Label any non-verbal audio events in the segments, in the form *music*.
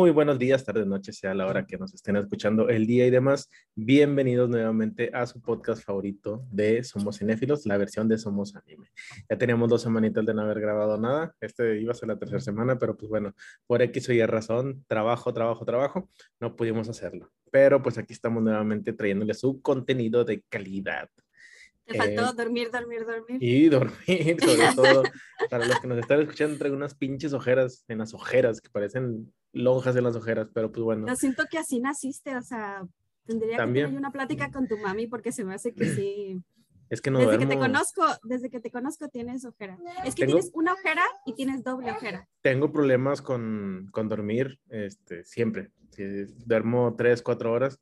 Muy buenos días, tardes, noches, sea la hora que nos estén escuchando el día y demás. Bienvenidos nuevamente a su podcast favorito de Somos Cinéfilos, la versión de Somos Anime. Ya teníamos dos semanitas de no haber grabado nada. Este iba a ser la tercera semana, pero pues bueno, por X o Y razón, trabajo, trabajo, trabajo, no pudimos hacerlo. Pero pues aquí estamos nuevamente trayéndole su contenido de calidad. Te faltó eh, dormir, dormir, dormir. Y dormir, *laughs* sobre todo. para los que nos están escuchando, traigo unas pinches ojeras en las ojeras que parecen lonjas en las ojeras, pero pues bueno. Yo siento que así naciste, o sea, tendría que tener una plática con tu mami porque se me hace que sí. *clears throat* Es que no Desde que te conozco, desde que te conozco tienes ojera. Es que tienes una ojera y tienes doble ojera. Tengo problemas con, con dormir, este, siempre. Si duermo tres, cuatro horas.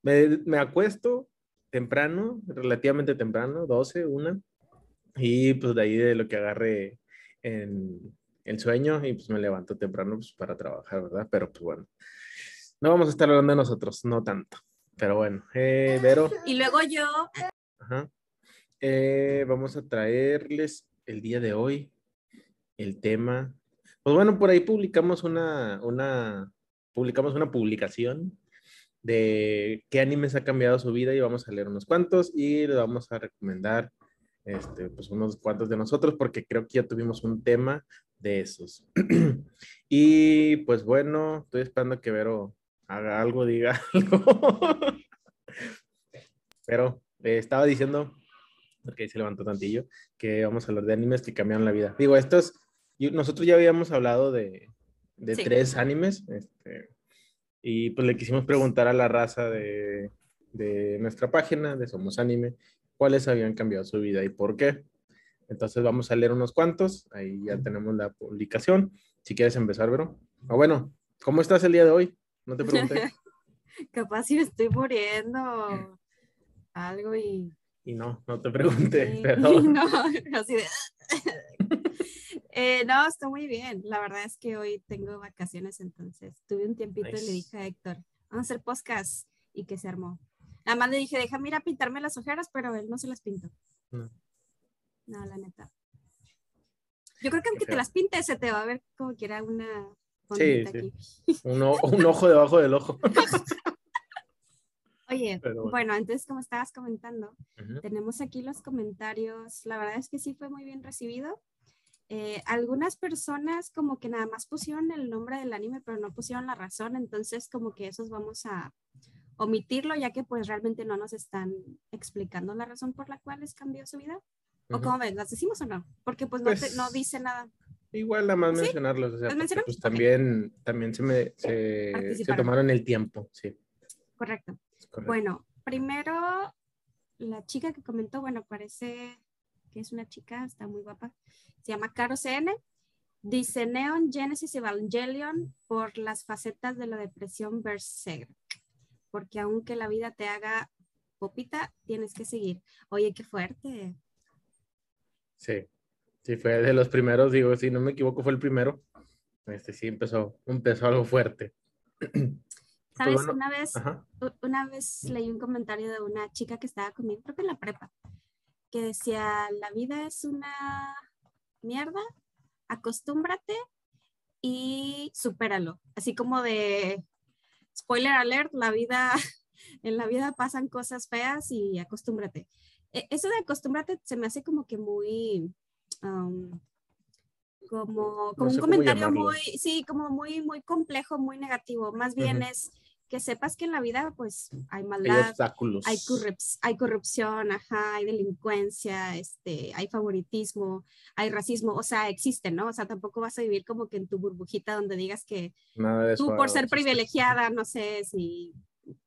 Me, me acuesto temprano, relativamente temprano, 12, una, y pues de ahí de lo que agarre en, el sueño y pues me levanto temprano pues, para trabajar, ¿verdad? Pero pues bueno, no vamos a estar hablando de nosotros, no tanto. Pero bueno, eh, Vero. Y luego yo. Ajá. Eh, vamos a traerles el día de hoy el tema. Pues bueno, por ahí publicamos una, una, publicamos una publicación de qué animes ha cambiado su vida y vamos a leer unos cuantos y le vamos a recomendar este, pues unos cuantos de nosotros porque creo que ya tuvimos un tema de esos. *clears throat* y pues bueno, estoy esperando que Vero haga algo, diga *laughs* algo. Pero eh, estaba diciendo, porque ahí se levantó tantillo, que vamos a hablar de animes que cambiaron la vida. Digo, estos, nosotros ya habíamos hablado de, de tres animes, este, y pues le quisimos preguntar a la raza de, de nuestra página, de Somos Anime, cuáles habían cambiado su vida y por qué. Entonces vamos a leer unos cuantos. Ahí ya tenemos la publicación. Si quieres empezar, Vero. O bueno, ¿cómo estás el día de hoy? No te pregunté. *laughs* Capaz si me estoy muriendo algo y... Y no, no te pregunté, *laughs* perdón. *laughs* No, así de... eh, no, está muy bien. La verdad es que hoy tengo vacaciones, entonces tuve un tiempito y le dije a Héctor, vamos a hacer podcast y que se armó. Nada más le dije, déjame ir a pintarme las ojeras, pero él no se las pintó. No. No, la neta. Yo creo que aunque te las pintes, se te va a ver como que era una. Sí, sí. Un, un, ojo debajo del ojo. *laughs* Oye, bueno. entonces como estabas comentando, tenemos aquí los comentarios. La verdad es que sí fue muy bien recibido. Eh, algunas personas como que nada más pusieron el nombre del anime, pero no pusieron la razón. Entonces como que esos vamos a omitirlo, ya que pues realmente no nos están explicando la razón por la cual les cambió su vida. ¿O cómo ven? ¿Las decimos o no? Porque pues no, pues, no dice nada. Igual nada más mencionarlos, o sea, pues también, también se, me, se, tomaron el tiempo, sí. Correcto. Bueno, primero, la chica que comentó, bueno, parece que es una chica, está muy guapa, se llama Caro CN, dice Neon Genesis Evangelion por las facetas de la depresión Berserk, porque aunque la vida te haga popita, tienes que seguir. Oye, qué fuerte. Sí, sí, fue de los primeros, digo, si no me equivoco, fue el primero. Este sí empezó, empezó algo fuerte. Sabes, pues una vez, una vez leí un comentario de una chica que estaba conmigo, creo que en la prepa, que decía, la vida es una mierda, acostúmbrate y supéralo. Así como de, spoiler alert, la vida, *laughs* en la vida pasan cosas feas y acostúmbrate. E, eso de acostúmbrate se me hace como que muy, como, como un comentario muy, sí, como muy, muy complejo, muy negativo. Más bien es que sepas que en la vida pues hay maldad, hay obstáculos, hay, hay, corrupción, ajá, hay delincuencia, este, hay favoritismo, hay racismo, o sea, existen, ¿no? O sea, tampoco vas a vivir como que en tu burbujita donde digas que tú por ser privilegiada, no sé si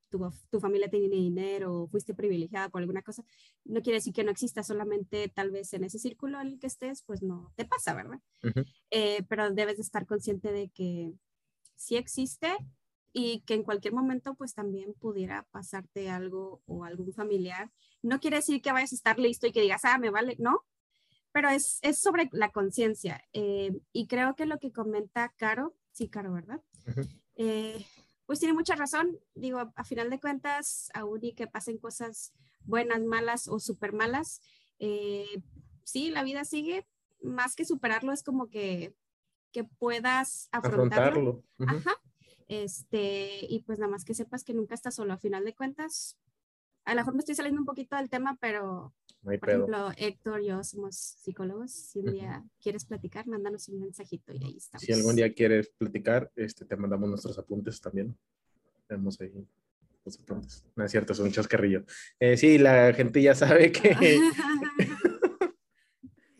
tu, familia tiene dinero o fuiste privilegiada por alguna cosa, no quiere decir que no exista, solamente tal vez en ese círculo en el que estés, pues no te pasa, ¿verdad? Eh, pero debes de estar consciente de que sí existe y que en cualquier momento pues también pudiera pasarte algo o algún familiar. No quiere decir que vayas a estar listo y que digas, ah, me vale, no, pero es, es sobre la conciencia. Eh, y creo que lo que comenta Caro, sí, Caro, ¿verdad? pues tiene mucha razón. Digo, a final de cuentas, aún y que pasen cosas buenas, malas o súper malas, eh, sí, la vida sigue. Más que superarlo, es como que, que puedas afrontarlo. Ajá. Este, y pues nada más que sepas que nunca estás solo. A final de cuentas, a lo mejor me estoy saliendo un poquito del tema, pero por ejemplo, Héctor y yo somos psicólogos. Si un día quieres platicar, mándanos un mensajito y ahí estamos. Si algún día quieres platicar, este, te mandamos nuestros apuntes también. Tenemos ahí los apuntes. No es cierto, es un chascarrillo. Eh, sí, la gente ya sabe que, *laughs* *laughs*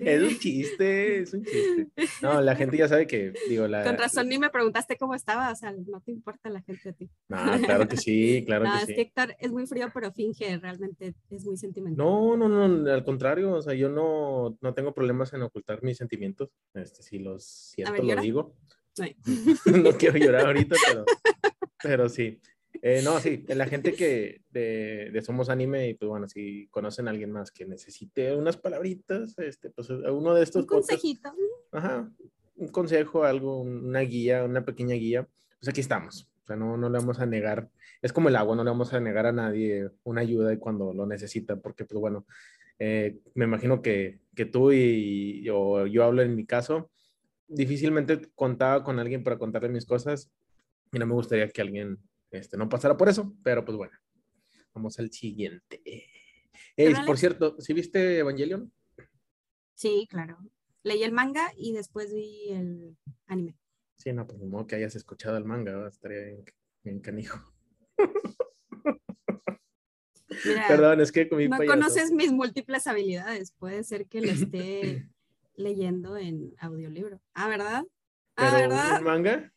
Es un chiste, es un chiste. No, la gente ya sabe que, digo, la... Con razón ni me preguntaste cómo estaba, o sea, no te importa la gente a ti. No, claro que sí, *laughs* claro no, que es sí. Que Héctor es muy frío, pero finge, realmente es muy sentimental. No, no, no, al contrario, o sea, yo no, no tengo problemas en ocultar mis sentimientos. Este, si los siento, lo digo. *laughs* no quiero llorar ahorita, pero, pero sí. Eh, no, sí, la gente que de, Somos Anime, y pues bueno, si conocen a alguien más que necesite unas palabritas, este, pues uno de estos. Un consejito. ajá, un consejo, algo, una guía, una pequeña guía, pues aquí estamos. O sea, no, no le vamos a negar, es como el agua, no le vamos a negar a nadie una ayuda cuando lo necesita, porque pues bueno, eh, me imagino que, que tú y yo, yo hablo en mi caso, difícilmente contaba con alguien para contarle mis cosas y no me gustaría que alguien este, no pasará por eso, pero pues bueno, vamos al siguiente. por cierto, ¿sí viste Evangelion? Sí, claro. Leí el manga y después vi el anime. Sí, no, pues de modo que hayas escuchado el manga, estaría bien, canijo. Perdón, es que con mi No conoces mis múltiples habilidades. Puede ser que lo esté *laughs* leyendo en audiolibro. Ah, ¿verdad? Ah, ¿verdad? manga?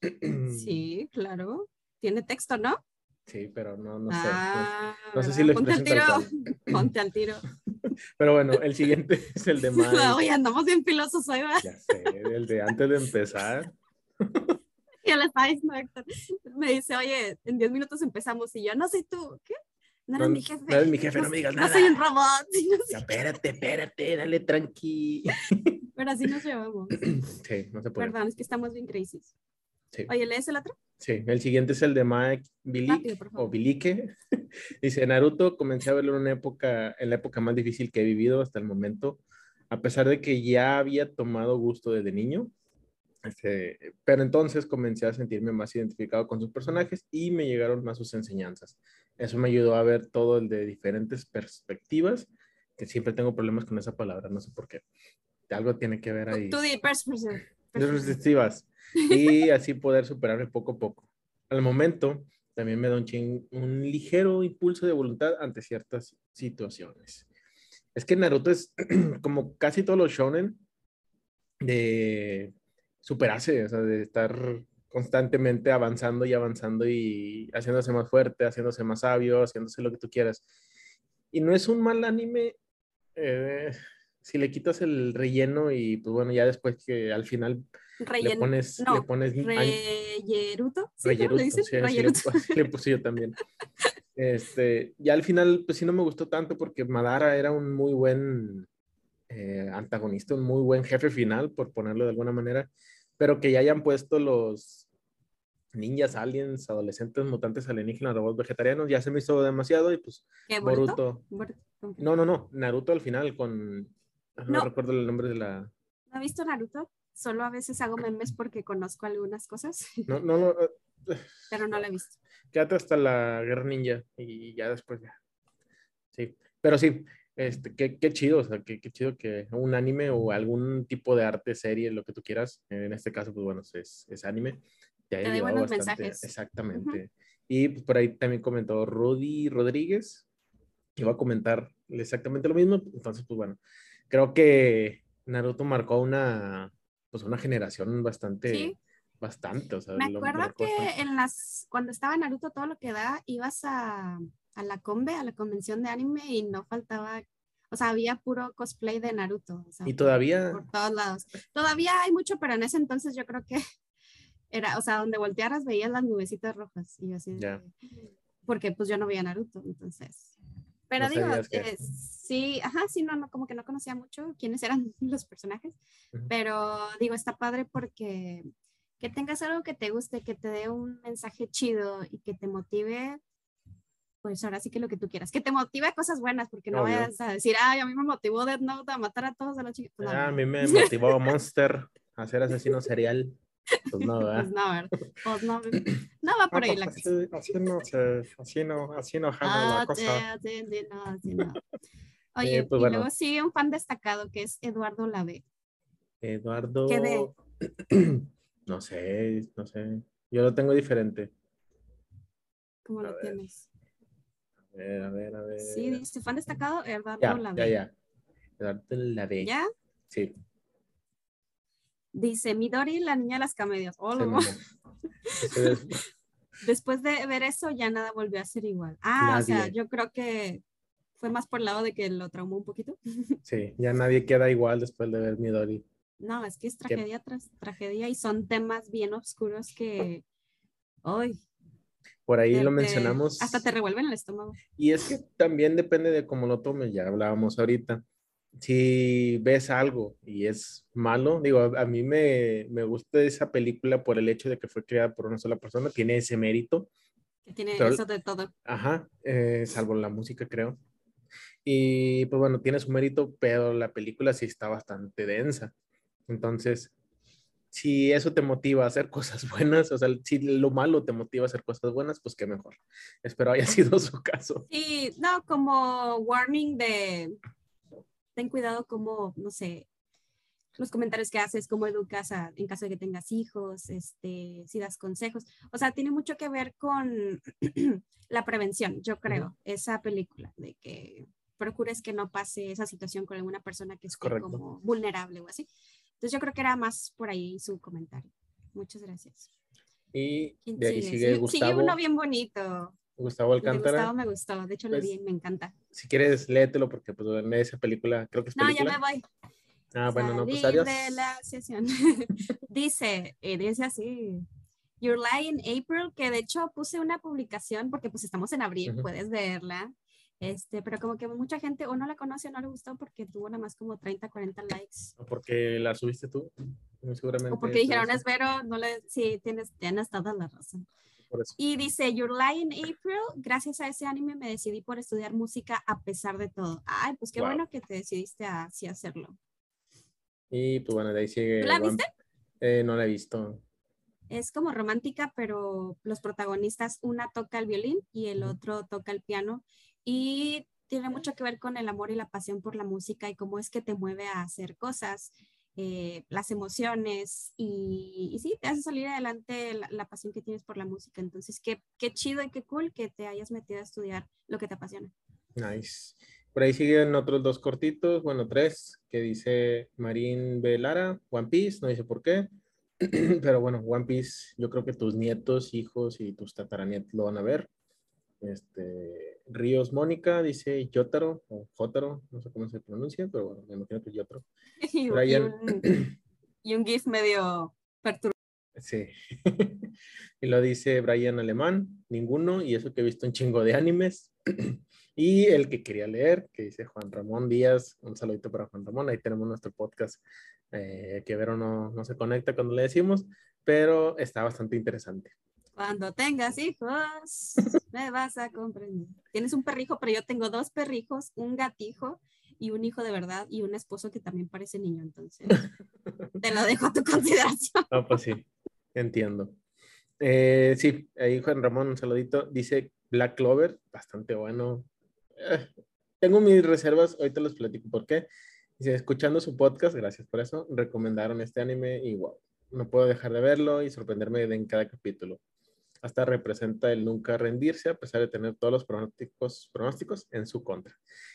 *clears throat* sí, claro tiene texto, ¿no? Sí, pero no, no sé. Ah, no, sé si lo *laughs* Ponte al tiro. Ponte al tiro. Pero bueno, el siguiente *laughs* es el de *laughs* Mike. Oye, andamos bien pilosos hoy, ¿verdad? Ya sé, el de antes de empezar. Ya le diciendo Héctor. Me dice, oye, en 10 minutos empezamos y yo, no sé tú, ¿qué? No eres mi jefe. No eres mi jefe, no, me digas nada. No soy un robot. espérate, espérate, dale tranqui. Pero así nos llevamos. *clears throat* Sí, no se puede. Perdón, es que estamos bien crazy. Sí. Oye, ¿lees el otro? Sí, el siguiente es el de Mike Bilik o Bilike. *laughs* Dice, Naruto comencé a verlo en una época, en la época más difícil que he vivido hasta el momento, a pesar de que ya había tomado gusto desde niño. Este, pero entonces comencé a sentirme más identificado con sus personajes y me llegaron más sus enseñanzas. Eso me ayudó a ver todo el de diferentes perspectivas, que siempre tengo problemas con esa palabra, no sé por qué. Algo tiene que ver ahí. Tú di perspectivas y así poder superarme poco a poco. Al momento, también me da un, un ligero impulso de voluntad ante ciertas situaciones. Es que Naruto es *clears throat* como casi todos los shonen de superarse, o sea, de estar constantemente avanzando y avanzando y haciéndose más fuerte, haciéndose más sabio, haciéndose lo que tú quieras. Y no es un mal anime eh, si le quitas el relleno y pues bueno, ya después que al final le pones, no, le pones Reyeruto. ¿Sí, Reyeruto, ¿Le, sí, le, puse yo también. *laughs* Este, ya al final, pues sí no me gustó tanto porque Madara era un muy buen eh, antagonista, un muy buen jefe final, por ponerlo de alguna manera, pero que ya hayan puesto los ninjas, aliens, adolescentes, mutantes, alienígenas, robots vegetarianos, ya se me hizo demasiado y pues ¿Qué, Boruto. No, no, no, Naruto al final con, no, no recuerdo el nombre de la... ¿No ha visto Naruto? solo a veces hago memes porque conozco algunas cosas. No, *laughs* no, no. Eh, pero no la he visto. Quédate hasta la Guerra Ninja y ya después ya. Sí, pero sí, este, qué, qué chido, o sea, qué, qué, chido que un anime o algún tipo de arte, serie, lo que tú quieras, en este caso, pues bueno, es, es anime, te haya llevado bastante. Mensajes. Exactamente. Y pues, por ahí también comentó Rudy Rodríguez, que iba a comentar exactamente lo mismo, entonces, pues bueno, creo que Naruto marcó una, pues una generación bastante, bastante. O sea, me acuerdo que en las, cuando estaba Naruto todo lo que da, ibas a, a la Combe, a la convención de anime y no faltaba o sea, había puro cosplay de Naruto. y todavía. Por, todos lados. Todavía hay mucho, pero en ese entonces yo creo que *laughs* era, o sea, donde voltearas veías las nubecitas rojas. Y así. Porque pues yo no veía Naruto, entonces. Pero digo, eh, sí, ajá, sí, no, no, como que no conocía mucho quiénes eran *laughs* los personajes, pero digo, está padre porque que tengas algo que te guste, que te dé un mensaje chido y que te motive, pues ahora sí que lo que tú quieras, que te motive a cosas buenas, porque no vayas a decir, ay, a mí me motivó Death Note a matar a todos a los chicos. Ah, a mí me *laughs* motivó Monster a ser asesino serial. Pues *laughs* no, ¿verdad? Pues no, ¿verdad? Pues no, no va por ahí la cosa. Así, no, se, así no, así no jala la Ah, cosa. sí, sí, sí, no, así no. *laughs* Oye, Eh, pues y bueno. luego sigue un fan destacado que es Eduardo Lave. Eduardo. ¿Qué ve? *clears throat* No sé, no sé. Yo lo tengo diferente. ¿Cómo A lo ver. tienes? A ver, a ver, a ver. Sí, dice fan destacado Eduardo ya, Lave. ya, ya. Eduardo la ve. ¿Ya? Sí. Dice Midori, la niña de las camelias. Oh, *laughs* Después de ver eso, ya nada volvió a ser igual. Ah, o sea, Nadie. yo creo que fue más por el lado de que lo traumó un poquito. *laughs* Sí, ya nadie queda igual después de ver Midori. No, es que es tragedia tras tragedia y son temas bien oscuros que hoy Por ahí lo mencionamos. hasta te revuelven el estómago. Y es que también depende de cómo lo tomes, ya hablábamos ahorita. Si ves algo y es malo, digo, a, a mí me, me gusta esa película por el hecho de que fue creada por una sola persona, tiene ese mérito, Que tiene Pero- eso de todo. ajá, eh, salvo la música, creo. Y pues bueno, tiene su mérito, pero la película sí está bastante densa. Entonces, si eso te motiva a hacer *laughs* cosas buenas, o sea, si lo malo te motiva a hacer cosas buenas, pues qué mejor. Espero haya *laughs* sido su caso. Sí, no, como warning de ten cuidado como, no sé, los comentarios que haces, cómo educas a- en caso de que tengas hijos, este, si das consejos. O sea, tiene mucho que ver con *clears throat* la prevención, yo creo, esa película, de que procures que no pase esa situación con alguna persona que correcto. como vulnerable o así. Entonces yo creo que era más por ahí su comentario. Muchas gracias. Y ¿Quién de sigue? sigue Sigue- Gustavo. sigue uno bien bonito. Gustavo de Alcántara. Gustavo me gustó, de hecho lo Pues, vi, me encanta. Si quieres, léetelo porque pues en esa película, creo que es No, ya me voy. Ah, bueno, no, pues adiós. de la sesión. *laughs* dice, eh, dice así. Your Lie in April, que de hecho puse una publicación porque pues estamos en abril, Ujú. puedes verla. Este, pero como que mucha gente o no la conoce o no le gustó porque tuvo nada más como 30, 40 likes. O Porque la subiste tú. Seguramente. O porque dijeron, es Vero, no le, sí, tienes, tienes toda la razón. Y dice, Your Lie in April, gracias a ese anime me decidí por estudiar música a pesar de todo. Ay, pues qué Wow. bueno que te decidiste así hacerlo. Y pues bueno, de ahí sigue. ¿Tú la viste? Eh, no la he visto. es como romántica, pero los protagonistas, una toca el violín y el otro toca el piano. Y tiene mucho que ver con el amor y la pasión por la música y cómo es que te mueve a hacer cosas, eh, las emociones y, y sí, te hace salir adelante la, la pasión que tienes por la música. Entonces, qué, qué chido y qué cool que te hayas metido a estudiar lo que te apasiona. Nice. Por ahí siguen otros dos cortitos, bueno, tres, que dice Marín B. Lara, One Piece, no dice por qué. *clears throat* Pero bueno, One Piece, yo creo que tus nietos, hijos y tus tataranietos lo van a ver. Este, Ríos Mónica dice Yotaro o Jotaro, no sé cómo se pronuncia, pero bueno, me imagino que Yotaro. *laughs* Y, y Brian. un, y un GIF medio perturbador. Sí. *laughs* y lo dice Brian Alemán, ninguno, y eso que he visto un chingo de animes. *clears throat* y el que quería leer, que dice Juan Ramón Díaz, un saludito para Juan Ramón, ahí tenemos nuestro podcast, eh, que Vero no, no se conecta cuando le decimos, pero está bastante interesante. Cuando tengas hijos, *laughs* me vas a comprender. Tienes un perrijo, pero yo tengo dos perrijos, un gatijo y un hijo de verdad y un esposo que también parece niño, entonces *laughs* te lo dejo a tu consideración. Ah, pues sí, entiendo. Eh, sí, ahí Juan Ramón, un saludito, dice Black Clover, bastante bueno. Eh, tengo mis reservas, ahorita los platico por qué. Dice, escuchando su podcast, gracias por eso, recomendaron este anime y wow, no puedo dejar de verlo y sorprenderme de en cada capítulo. Hasta representa el nunca rendirse a pesar de tener todos los pronósticos, pronósticos en su contra.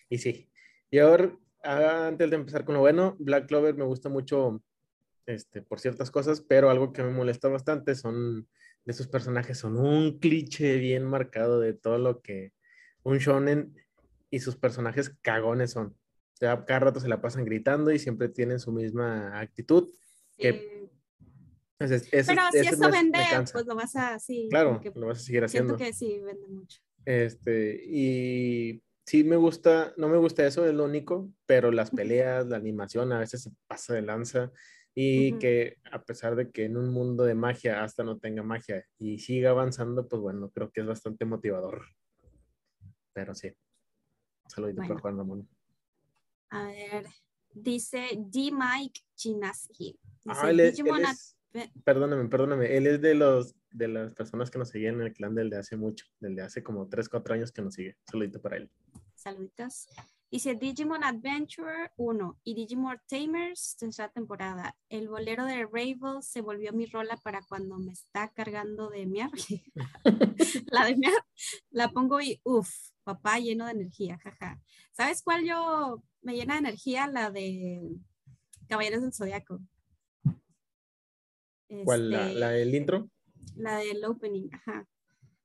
Y sí, y ahora, ah, antes de empezar con lo bueno, Black Clover me gusta mucho este, por ciertas cosas, pero algo que me molesta bastante son de esos personajes, son un cliché bien marcado de todo lo que un shonen y sus personajes cagones son. O sea, cada rato se la pasan gritando y siempre tienen su misma actitud. Que- Ese- ese- Pero si eso me- vende, pues lo vas a, sí. Claro, que lo vas a seguir haciendo. siento que sí, vende mucho. Este, y sí me gusta, no me gusta eso, es lo único, pero las peleas, la animación a veces se pasa de lanza y Ujú. que a pesar de que en un mundo de magia hasta no tenga magia y siga avanzando, pues bueno, creo que es bastante motivador. Pero sí. Saludito Bueno. para Juan Ramón. A ver, dice D. Mike Chinaski. Dice, Ah, él Digimon él es- perdóname, perdóname. Él es de los de las personas que nos siguen en el clan del de hace mucho, del de hace como 3, 4 años que nos sigue. Saludito para él. Saluditos. Dice Digimon Adventure 1 y Digimon Tamers, tercera temporada. El bolero de Ravel se volvió mi rola para cuando me está cargando de miar. *laughs* *laughs* la de miar, la pongo y uff, papá lleno de energía, jaja. ¿Sabes cuál yo me llena de energía? La de Caballeros del Zodiaco. ¿Cuál? la, este, ¿La, del intro? La del opening, ajá.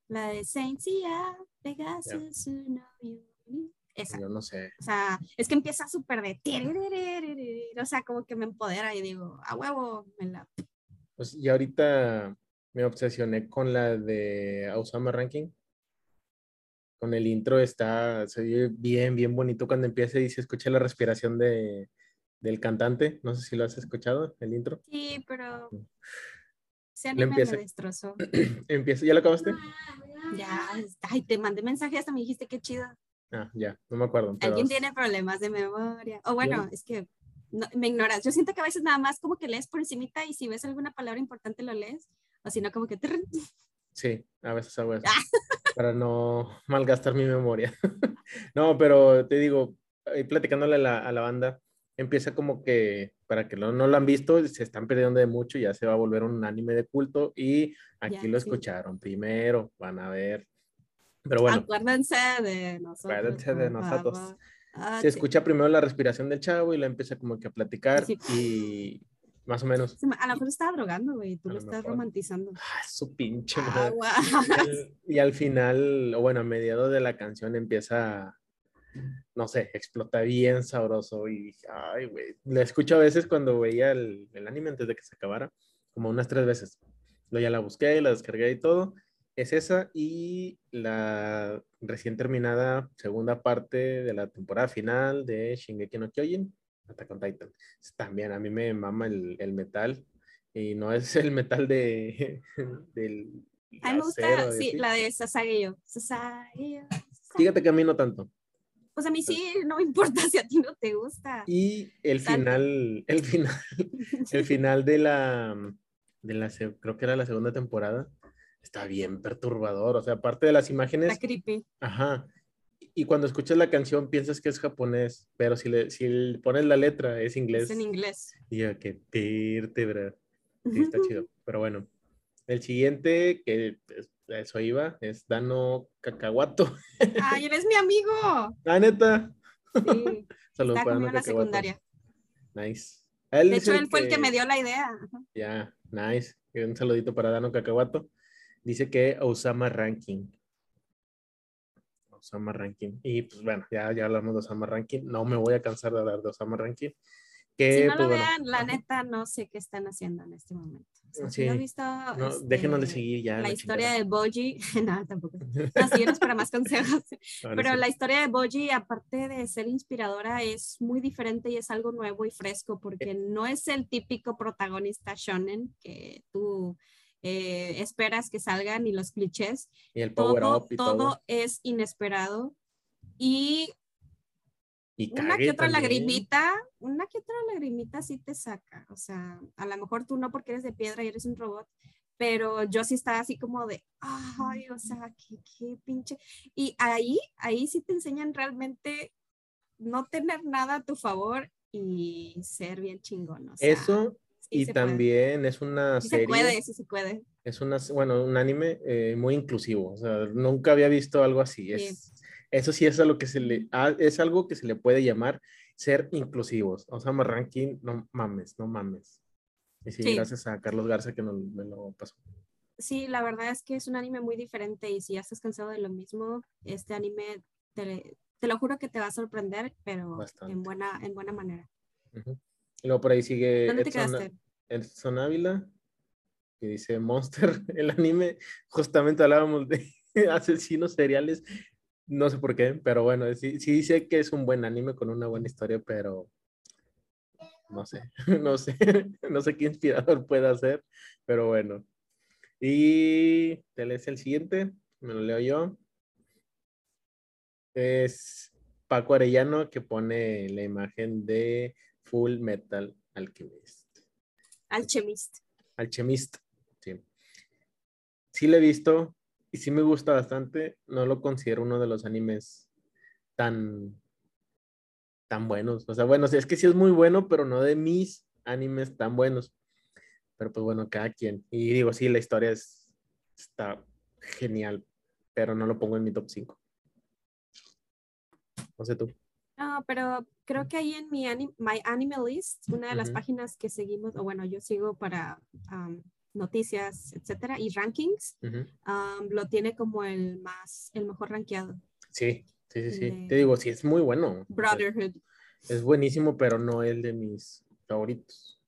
La de Saint Sia, Pegasus, esa. Yo no sé. O sea, es que empieza súper de... O sea, como que me empodera y digo, a huevo, me la... Pues y ahorita me obsesioné con la de Osama Ranking. Con el intro está, se ve bien, bien bonito cuando empieza y se escucha la respiración de, del cantante. No sé si lo has escuchado, el intro. Sí, pero se anime empieza, me destrozó. *clears throat* empieza, ¿ya lo acabaste? Ya, ay, te mandé mensaje hasta me dijiste qué chido. Ah, ya, no me acuerdo. Alguien tiene problemas de memoria. O bueno, es que me ignoras. Yo siento que a veces nada más como que lees por encimita y si ves alguna palabra importante lo lees, o si no como que... Sí, a veces hago eso. Ah. para no malgastar mi memoria. *laughs* no, pero te digo, platicándole a la, a la, banda, empieza como que, para que no, no, lo han visto, se están perdiendo de mucho, ya se va a volver un anime de culto y aquí lo escucharon primero, van a ver pero bueno. Acuérdense de nosotros. Acuérdense de nosotros. Ah, se escucha primero la respiración del chavo y la empieza como que a platicar y más o menos. A lo mejor estaba drogando, güey, tú lo, estás romantizando. Ah, su pinche madre. y, al final, o bueno, a mediados de la canción empieza, no sé, explota bien sabroso y, ay, güey, la escucho a veces cuando veía el, el anime antes de que se acabara, como unas tres veces. Luego ya la busqué, la descargué y todo es esa y la recién terminada segunda parte de la temporada final de Shingeki no Kyojin, Attack on Titan. También a mí me mama el, el metal y no *laughs* es el metal de *laughs* del a mí me gusta, sí, la de Sasageyo. Fíjate que a mí no tanto. Pues a mí sí, no me importa *laughs* si a ti no te gusta. Y el final, el final, *laughs* el final de la, de la, creo que era la segunda temporada, está bien perturbador. O sea, aparte de las imágenes. Está creepy. Ajá. Y cuando escuchas la canción piensas que es japonés, pero si le, si le pones la letra es inglés. Es en inglés. Y ya, qué vértebra. Sí, está *laughs* chido. Pero bueno, el siguiente, que eso iba, es Dano Cacahuato. *laughs* ¡Ay, eres mi amigo! ¡Ah, neta! Sí. *laughs* Saludos para Dano la secundaria. Nice. de hecho, él fue el que me dio la idea. Ya, nice. Un saludito para Dano Cacahuato. Dice que Osama Ranking. Osama Ranking. Y pues bueno, ya, ya hablamos de Osama Ranking. No me voy a cansar de hablar de Osama Ranking. Que, si no lo pues, vean, la neta no sé qué están haciendo en este momento. sí. no he visto, este, déjenos de seguir ya. La, historia de Boji, *laughs* no, tampoco. *laughs* No, síguenos para más consejos. *laughs* Pero la historia de Boji, aparte de ser inspiradora, es muy diferente y es algo nuevo y fresco porque no es el típico protagonista shonen que tú eh, esperas que salgan y los clichés. Y el power todo, up y todo, es inesperado. Y, una que otra lagrimita, una que otra lagrimita sí te saca. O sea, a lo mejor tú no porque eres de piedra y eres un robot, pero yo sí estaba así como de, ay, o sea, qué, qué pinche. Y ahí, ahí sí te enseñan realmente no tener nada a tu favor y ser bien chingón. Eso y también es una serie. Se puede, sí se puede. Es una, bueno, un anime eh, muy inclusivo. O sea, nunca había visto algo así. Es, Eso sí es algo que se le, es algo que se le puede llamar ser inclusivos. O sea, Ranking, no mames, no mames. Y sí, gracias a Carlos Garza que me lo pasó. Sí, la verdad es que es un anime muy diferente y si ya estás cansado de lo mismo, este anime te, te lo juro que te va a sorprender, pero en buena, en buena manera. Y luego por ahí sigue Edson, Ávila, que dice Monster, *laughs* el anime. Justamente hablábamos de *laughs* asesinos seriales. No sé por qué, pero bueno, sí, sí dice que es un buen anime con una buena historia, pero no sé, *laughs* no sé, *laughs* no sé qué inspirador puede ser, pero bueno. Y te lees el siguiente, me lo leo yo. Es Paco Arellano que pone la imagen de Full Metal Alchemist. Alchemist. Alchemist. Sí. Sí lo he visto y sí me gusta bastante. No lo considero uno de los animes tan, tan buenos. O sea, bueno, es que sí es muy bueno, pero no de mis animes tan buenos. Pero pues bueno, cada quien. Y digo, sí, la historia es, está genial, pero no lo pongo en mi top 5. No sé tú. No, pero creo que ahí en mi My Anime List, una de las páginas que seguimos, o bueno, yo sigo para noticias, etcétera, y rankings, lo tiene como el más, el mejor rankeado. Sí, sí, sí, sí. Te digo, sí, es muy bueno. Brotherhood. Es buenísimo, pero no el de mis favoritos.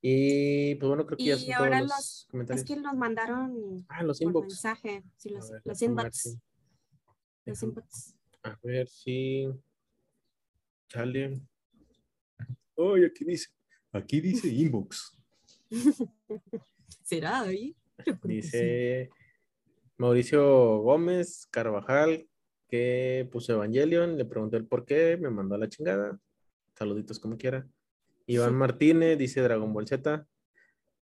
Y pues bueno, creo que ya son ahora todos los, comentarios. Es que nos mandaron ah, los inbox. mensaje, sí, los, los inbox. Los inbox. A ver si sale. Oye, aquí dice, aquí dice inbox. ¿Será ahí? Dice Mauricio Gómez Carvajal que puso Evangelion, le pregunté el por qué, me mandó a la chingada. Saluditos como quiera. Iván Martínez dice Dragon Ball Z.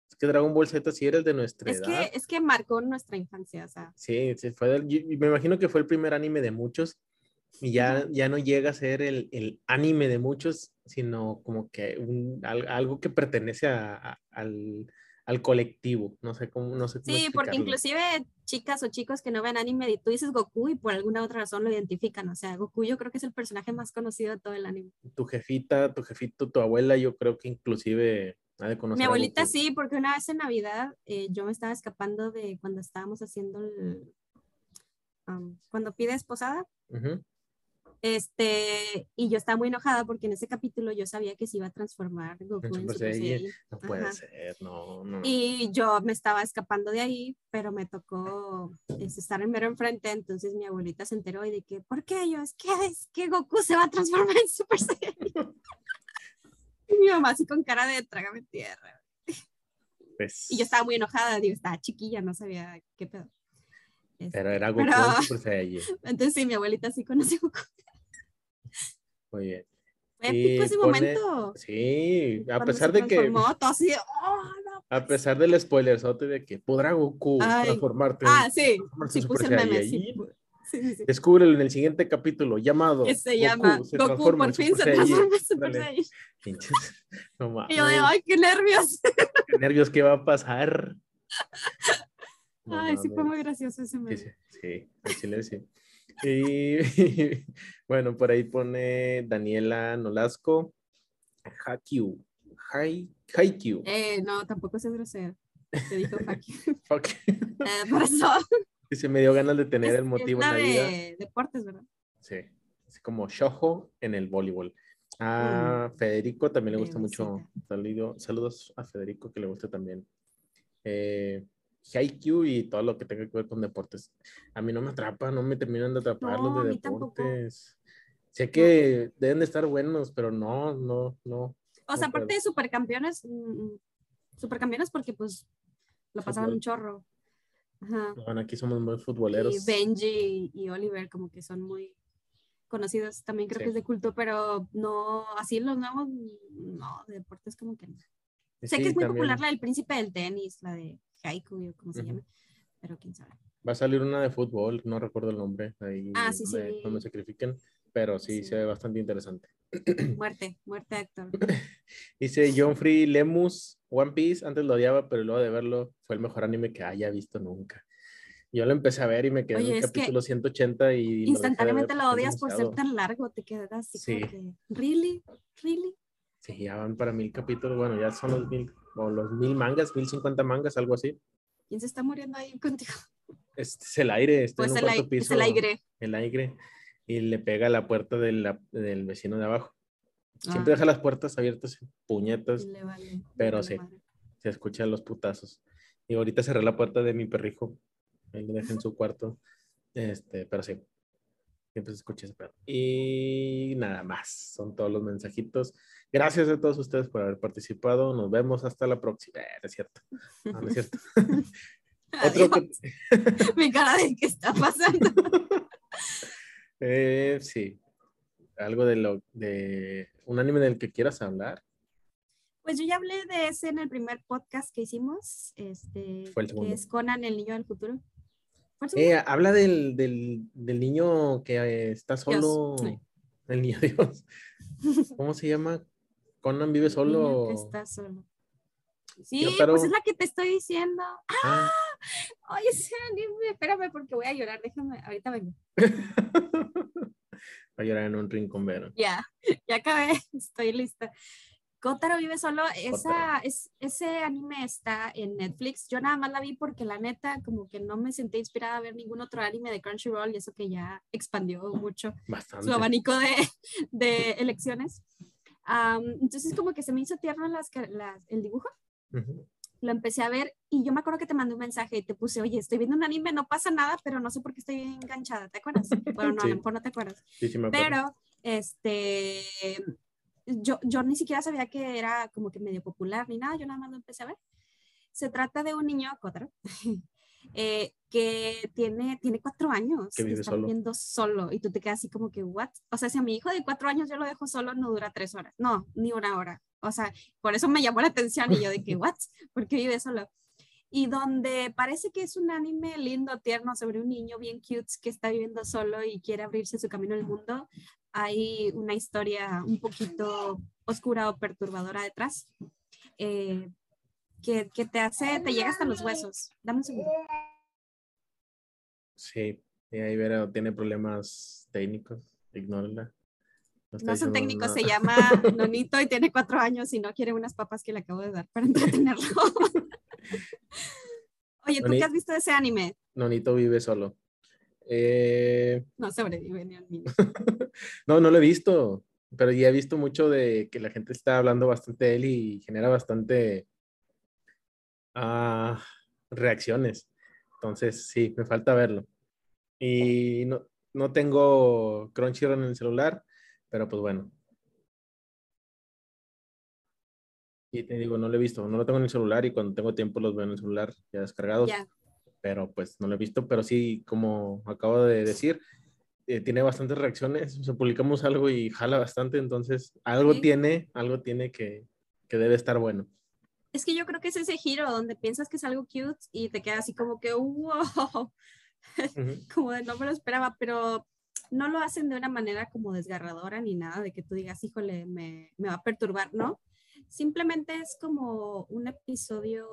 Es que Dragon Ball Z sí eres de nuestra es edad. Que, es que marcó nuestra infancia, o sea. Sí, sí fue me imagino que fue el primer anime de muchos y ya, ya no llega a ser el, el anime de muchos, sino como que un, algo que pertenece a, al, al, colectivo. No sé cómo, no sé Sí, porque inclusive chicas o chicos que no ven anime, tú dices Goku y por alguna otra razón lo identifican. O sea, Goku yo creo que es el personaje más conocido de todo el anime. Tu jefita, tu jefito, tu abuela, yo creo que inclusive. Mi abuelita sí, porque una vez en Navidad eh, yo me estaba escapando de cuando estábamos haciendo el... cuando pides posada. Este, y yo estaba muy enojada porque en ese capítulo yo sabía que se iba a transformar Goku en Super Saiyan. No puede ser, no, no. Y yo me estaba escapando de ahí, pero me tocó este, estar en mero enfrente, entonces mi abuelita se enteró y de que, ¿por qué? Yo, es que, es que Goku se va a transformar en Super Saiyan. *laughs* y mi mamá así con cara de trágame tierra. Pues... Y yo estaba muy enojada, digo, estaba chiquilla, no sabía qué pedo. Pero era Goku en Super Saiyan. *laughs* Entonces sí, mi abuelita sí conoce Goku. Muy bien. Épico ese momento. Sí, a pesar de que. Así, oh, a pesar del spoiler de que podrá Goku transformarte. Ah, sí. Sí, puse meme. Sí. Sí, sí. Descúbrelo en el siguiente capítulo llamado. Que se llama Goku por fin se transforma en Super Saiyan. Pinches. No mames. *laughs* Y yo de, ay, qué nervios. Qué nervios, ¿qué va a pasar? *laughs* ay, sí, fue muy gracioso ese meme. Sí, sí, sí, sí, sí. Y *laughs* bueno, por ahí pone Daniela Nolasco. Haikyuu. Haikyuu. Eh, no, tampoco es grosero. Te dijo Haikyuu. *laughs* *laughs* Eh, por eso. Y se me dio ganas de tener el motivo en la vida. de deportes, ¿verdad? Sí. Es como shojo en el voleibol. A mm. Federico también le gusta mucho. Saludos a Federico que le gusta también. Eh, Haikyuu y todo lo que tenga que ver con deportes. A mí no me atrapa, no me terminan de atrapar los de deportes. Sé que deben de estar buenos, pero no, no, no. O sea, aparte de supercampeones, mm, supercampeones porque pues lo pasaban un chorro. Ajá. Bueno, aquí somos muy futboleros. Y Benji y Oliver como que son muy conocidos, también creo que es de culto, pero no, así los nuevos, no, de deportes como que no. sé que es muy popular la del príncipe del tenis, la de Haiku, como se llama, pero quién sabe. Va a salir una de fútbol, no recuerdo el nombre, ahí ah, sí, sí. no me sacrifiquen, pero sí, se ve bastante interesante. *clears throat* Muerte, muerte actor. *laughs* Dice John Free Lemus, One Piece, antes lo odiaba, pero luego de verlo fue el mejor anime que haya visto nunca. Yo lo empecé a ver y me quedé en el capítulo 180 y... Instantáneamente lo, odias por ser tan largo, te quedas así sí. como ¿really? ¿really? Sí, ya van para mil capítulos, bueno, ya son los mil o los mil mangas, mil cincuenta mangas, algo así. ¿Quién se está muriendo ahí contigo? Este es el aire, está pues en un cuarto piso. Es el aire. El aire. Y le pega a la puerta del vecino de abajo. Siempre ah. deja las puertas abiertas, puñetas. pero sí, se escuchan los putazos. Y ahorita cerré la puerta de mi perrijo. Ahí lo dejé en su cuarto. Este, pero sí. Siempre se escucha ese perro. Y nada más. Son todos los mensajitos. Gracias a todos ustedes por haber participado. Nos vemos hasta la próxima. Eh, es cierto. No, es cierto. *laughs* Otro *laughs* Mi cara de qué está pasando. *laughs* eh, sí. Algo de lo de un anime del que quieras hablar. Pues yo ya hablé de ese en el primer podcast que hicimos, este, que es Conan, el niño del futuro. Eh, habla del, del, del, niño que está solo, el niño Dios. *laughs* ¿Cómo se llama? Conan vive solo. que está solo. Sí, pues es la que te estoy diciendo. ¡Ah! ¡Ah! Oye, ese anime, espérame porque voy a llorar, déjame, ahorita vengo. *laughs* Va a llorar en un rincón. Ya, ya acabé, *laughs* estoy lista. Kotaro vive solo, esa, es, ese anime está en Netflix. Yo nada más la vi porque la neta, como que no me senté inspirada a ver ningún otro anime de Crunchyroll y eso que ya expandió mucho su abanico de, de elecciones. entonces, como que se me hizo tierno las, las, el dibujo. Lo empecé a ver y yo me acuerdo que te mandé un mensaje y te puse, oye, estoy viendo un anime, no pasa nada, pero no sé por qué estoy enganchada, ¿te acuerdas? *laughs* Bueno, no, a lo mejor no te acuerdas. Sí, sí me pero, este, yo, yo ni siquiera sabía que era como que medio popular ni nada, yo nada más lo empecé a ver. Se trata de un niño, Kotaro, *laughs* eh, que tiene, tiene cuatro años, que, está viviendo solo y tú te quedas así como que, ¿what? O sea, si a mi hijo de cuatro años yo lo dejo solo, no dura tres horas, no, ni una hora. O sea, por eso me llamó la atención y yo de que, *laughs* ¿what? ¿Por qué vive solo? Y donde parece que es un anime lindo, tierno, sobre un niño bien cute que está viviendo solo y quiere abrirse su camino al mundo, hay una historia un poquito oscura o perturbadora detrás, eh, que, que, te hace, te llega hasta los huesos. Dame un segundo. Sí, ahí Vera tiene problemas técnicos, ignórala. No, son técnicos, se llama *laughs* Nonito y tiene cuatro años y no quiere unas papas que le acabo de dar para entretenerlo. *laughs* Oye, ¿tú qué has visto de ese anime? Nonito vive solo. Eh, no sobrevive ni al *laughs* no, no lo he visto, pero ya he visto mucho de que la gente está hablando bastante de él y genera bastante uh, reacciones. Entonces, sí, me falta verlo. Y no, no tengo Crunchyroll en el celular, pero pues bueno. Y te digo, no lo he visto, no lo tengo en el celular y cuando tengo tiempo los veo en el celular ya descargados. Ya pero pues no lo he visto, pero sí, como acabo de decir, eh, tiene bastantes reacciones, o sea, publicamos algo y jala bastante, entonces algo tiene, algo tiene que, que debe estar bueno. Es que yo creo que es ese giro donde piensas que es algo cute y te queda así como que, wow, *laughs* como de no me lo esperaba, pero no lo hacen de una manera como desgarradora ni nada de que tú digas, híjole, me, me va a perturbar, ¿no? Simplemente es como un episodio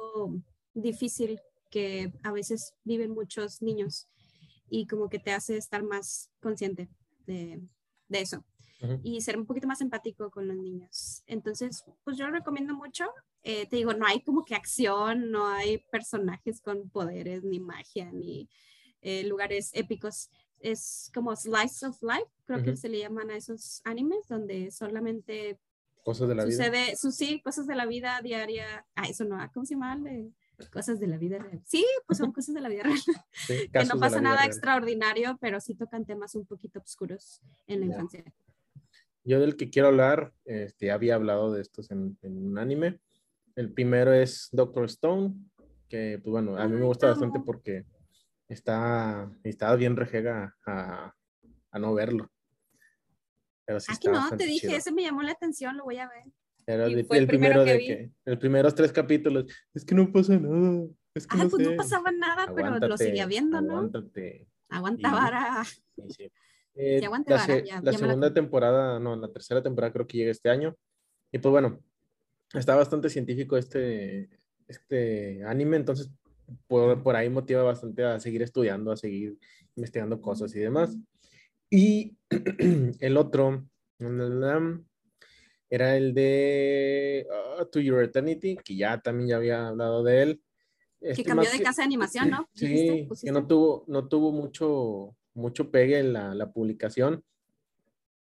difícil que a veces viven muchos niños y como que te hace estar más consciente de, de eso y ser un poquito más empático con los niños. Entonces, pues yo lo recomiendo mucho. Eh, te digo, no hay como que acción, no hay personajes con poderes, ni magia, ni eh, lugares épicos. Es como slice of life, creo que se le llaman a esos animes, donde solamente cosas de la sucede, vida. sí, cosas de la vida diaria. Ah, eso no, ¿cómo se llama? Cosas de la vida real. Sí, pues son cosas de la vida real. *laughs* que no pasa nada extraordinario, pero sí tocan temas un poquito oscuros en la infancia. Yo del que quiero hablar, este, había hablado de estos en, un anime. El primero es Doctor Stone, que pues bueno, a mí me gusta bastante porque está, está bien rejega a, a no verlo. Pero sí Aquí no, te dije, ese me llamó la atención, lo voy a ver. Era el, primero, de que, el primeros tres capítulos, es que no pasa nada. Es que ah, no, pues no pasaba nada, pero lo seguía viendo, ¿no? Aguántate. Aguanta vara. Sí, sí. Eh, la, la segunda temporada, no, la tercera temporada creo que llega este año. Y pues bueno, está bastante científico este, este anime, entonces por, por ahí motiva bastante a seguir estudiando, a seguir investigando cosas y demás. Y *clears throat* el otro, *clears throat* era el de ah, To Your Eternity, que ya también ya había hablado de él. que este, cambió de casa de animación, ¿no? *clears throat* Sí, que no tuvo, no tuvo mucho, mucho pegue en la, la publicación.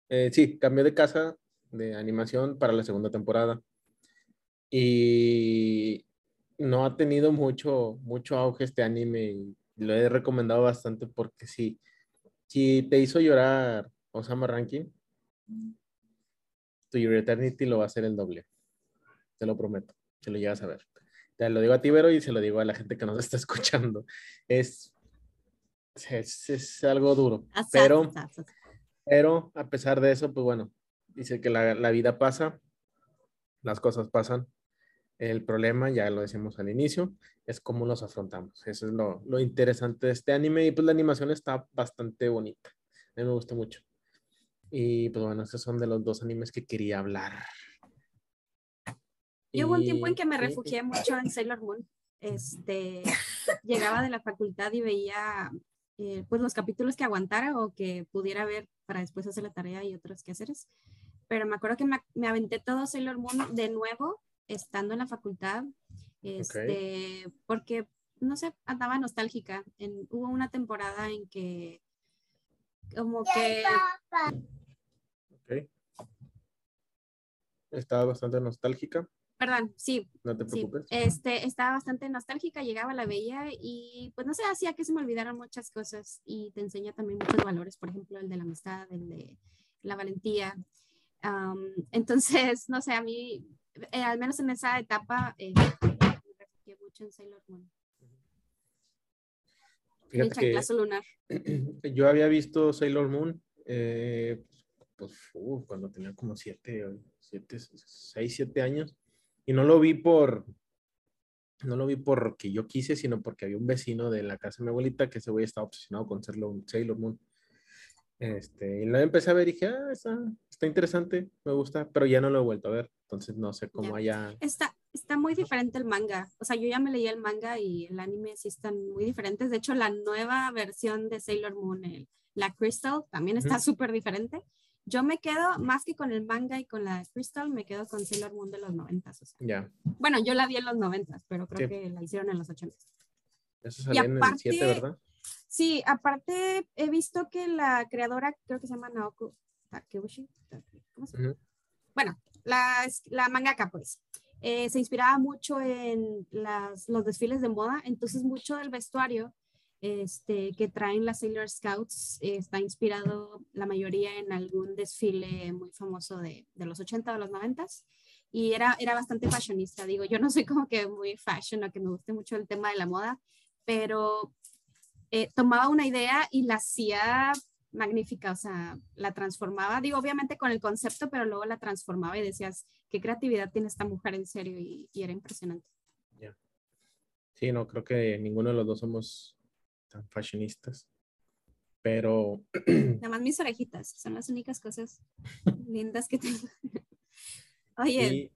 Eh, sí, cambió de casa de animación para la segunda temporada. Y no ha tenido mucho, mucho auge este anime y lo he recomendado bastante porque sí, si te hizo llorar Osama Ranking, To Your Eternity lo va a hacer el doble. Te lo prometo, se lo llegas a ver. Te lo digo a ti, Vero, y se lo digo a la gente que nos *laughs* está escuchando. Es, es, algo duro. Pero, pero a pesar de eso, pues bueno, dice que la, la vida pasa, las cosas pasan El problema, ya lo decimos al inicio, es cómo los afrontamos. Eso es lo, lo interesante de este anime y pues la animación está bastante bonita. A mí me gusta mucho. Y pues bueno, estos son de los dos animes que quería hablar. Y hubo un tiempo en que me refugié mucho en *laughs* Sailor Moon. Este, llegaba de la facultad y veía eh, pues los capítulos que aguantara o que pudiera ver para después hacer la tarea y otros quehaceres. Pero me acuerdo que me, me aventé todo Sailor Moon de nuevo estando en la facultad, este, porque, no sé, andaba nostálgica. En, hubo una temporada en que como que... Ok. Estaba bastante nostálgica. Perdón, sí. No te preocupes. Este, estaba bastante nostálgica, llegaba la bella y pues no sé, hacía que se me olvidaran muchas cosas y te enseña también muchos valores, por ejemplo, el de la amistad, el de la valentía. *laughs* entonces, no sé, a mí, eh, al menos en esa etapa, eh, me refugié mucho en Sailor Moon. Fíjate que lunar. *clears throat* Yo había visto Sailor Moon, eh, pues uh, cuando tenía como siete, siete, seis, siete años y no lo vi por, no lo vi porque yo quise, sino porque había un vecino de la casa de mi abuelita que ese güey estaba obsesionado con Sailor Moon. Este, y lo empecé a ver y dije, ah, está, está, interesante, me gusta, pero ya no lo he vuelto a ver. Entonces no sé cómo haya. Está, está muy diferente el manga. O sea, yo ya me leí el manga y el anime sí están muy diferentes. De hecho, la nueva versión de Sailor Moon, la Crystal, también está súper diferente. Yo me quedo, más que con el manga y con la Crystal, me quedo con Sailor Moon de los 90. Ya. Bueno, yo la vi en los 90, pero creo que la hicieron en los 80. Eso salió en el 7, ¿verdad? Sí, aparte he visto que la creadora, creo que se llama Naoko Takeuchi. ¿Cómo se llama? Bueno, la, la mangaka, pues. Eh, se inspiraba mucho en las, los desfiles de moda, entonces mucho del vestuario este, que traen las Sailor Scouts está inspirado la mayoría en algún desfile muy famoso de, de los 80 o los 90 y era, era bastante fashionista. Digo, yo no soy como que muy fashion o que me guste mucho el tema de la moda, pero eh, tomaba una idea y la hacía magnífica, o sea, la transformaba, digo, obviamente con el concepto, pero luego la transformaba y decías, qué creatividad tiene esta mujer en serio y, era impresionante. Sí, no, creo que ninguno de los dos somos tan fashionistas. Pero. *clears throat* Nada más mis orejitas, son las únicas cosas *laughs* lindas que tengo. *laughs* Oye,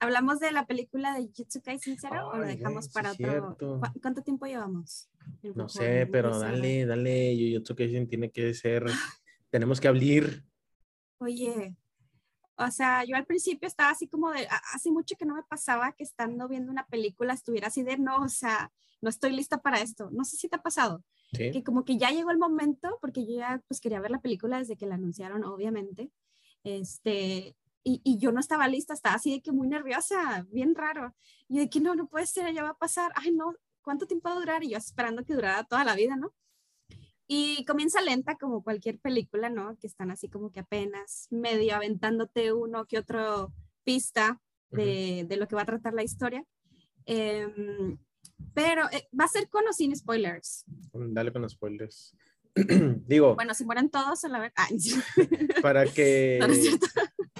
¿hablamos de la película de Jujutsu Kaisen Zero o lo dejamos para otro? ¿Cuánto tiempo llevamos? No sé, pero dale, dale, Jujutsu Kaisen tiene que ser. Tenemos que hablar. Oye, o sea, yo al principio estaba así como de, hace mucho que no me pasaba que estando viendo una película estuviera así de, no, o sea, no estoy lista para esto. No sé si te ha pasado. Que como que ya llegó el momento, porque yo ya pues quería ver la película desde que la anunciaron, obviamente. Este, y, y, yo no estaba lista, estaba así de que muy nerviosa, bien raro. Y de que no, no puede ser, ya va a pasar. Ay, no, ¿cuánto tiempo va a durar? Y yo esperando que durara toda la vida, ¿no? Y comienza lenta como cualquier película, ¿no? Que están así como que apenas medio aventándote uno que otro pista de, de lo que va a tratar la historia. Eh, pero eh, va a ser con o sin spoilers. Dale con spoilers. *clears throat* Digo. Bueno, si mueren todos a la vez. *laughs* para que.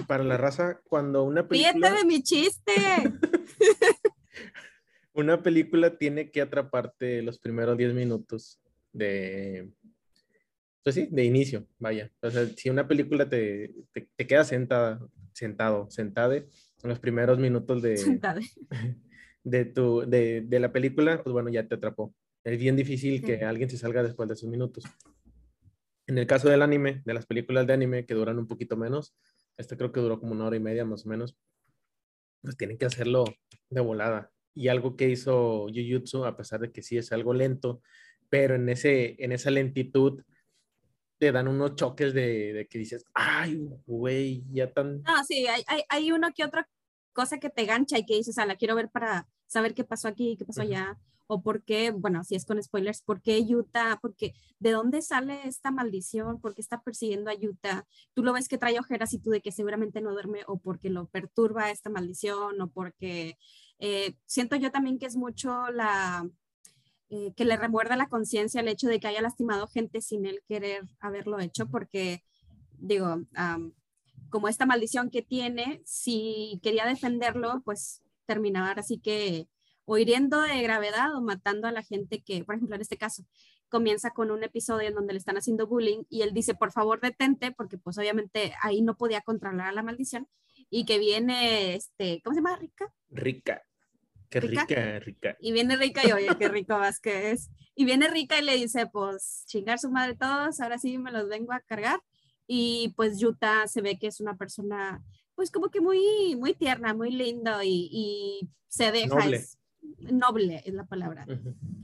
Para la raza, cuando una película. de mi chiste! *laughs* una película tiene que atraparte los primeros 10 minutos de. Pues sí, de inicio, vaya. O sea, si una película te, te, te queda sentada, sentado, sentada en los primeros minutos de. Sentada *laughs* de, tu, de, de, la película, pues bueno, ya te atrapó. Es bien difícil que alguien se salga después de esos minutos. En el caso del anime, de las películas de anime que duran un poquito menos, este creo que duró como una hora y media más o menos, pues tienen que hacerlo de volada. Y algo que hizo Jujutsu, a pesar de que sí es algo lento, pero en, ese, en esa lentitud te dan unos choques de, de que dices, ay, güey, ya tan... Ah, sí, hay, hay, hay uno que otro cosa que te gancha y que dices, ah, la quiero ver para saber qué pasó aquí, qué pasó allá, o por qué, bueno, si es con spoilers, por qué Utah, porque de dónde sale esta maldición, por qué está persiguiendo a Utah, tú lo ves que trae ojeras y tú de que seguramente no duerme, o porque lo perturba esta maldición, o porque eh, siento yo también que es mucho la, eh, que le remuerda la conciencia el hecho de que haya lastimado gente sin él querer haberlo hecho, porque digo, como esta maldición que tiene, si quería defenderlo, pues terminaba así que o hiriendo de gravedad o matando a la gente que, por ejemplo, en este caso, comienza con un episodio en donde le están haciendo bullying y él dice, por favor, detente, porque pues obviamente ahí no podía controlar la maldición y que viene, este, ¿cómo se llama? Rica. Rica. Qué rica, rica. Y viene rica y oye, qué rico vas que es. Y viene rica y le dice, pues chingar su madre todos, ahora sí me los vengo a cargar. Y pues Yuta se ve que es una persona, pues como que muy, muy tierna, muy lindo y, y se deja. Noble. Noble es la palabra.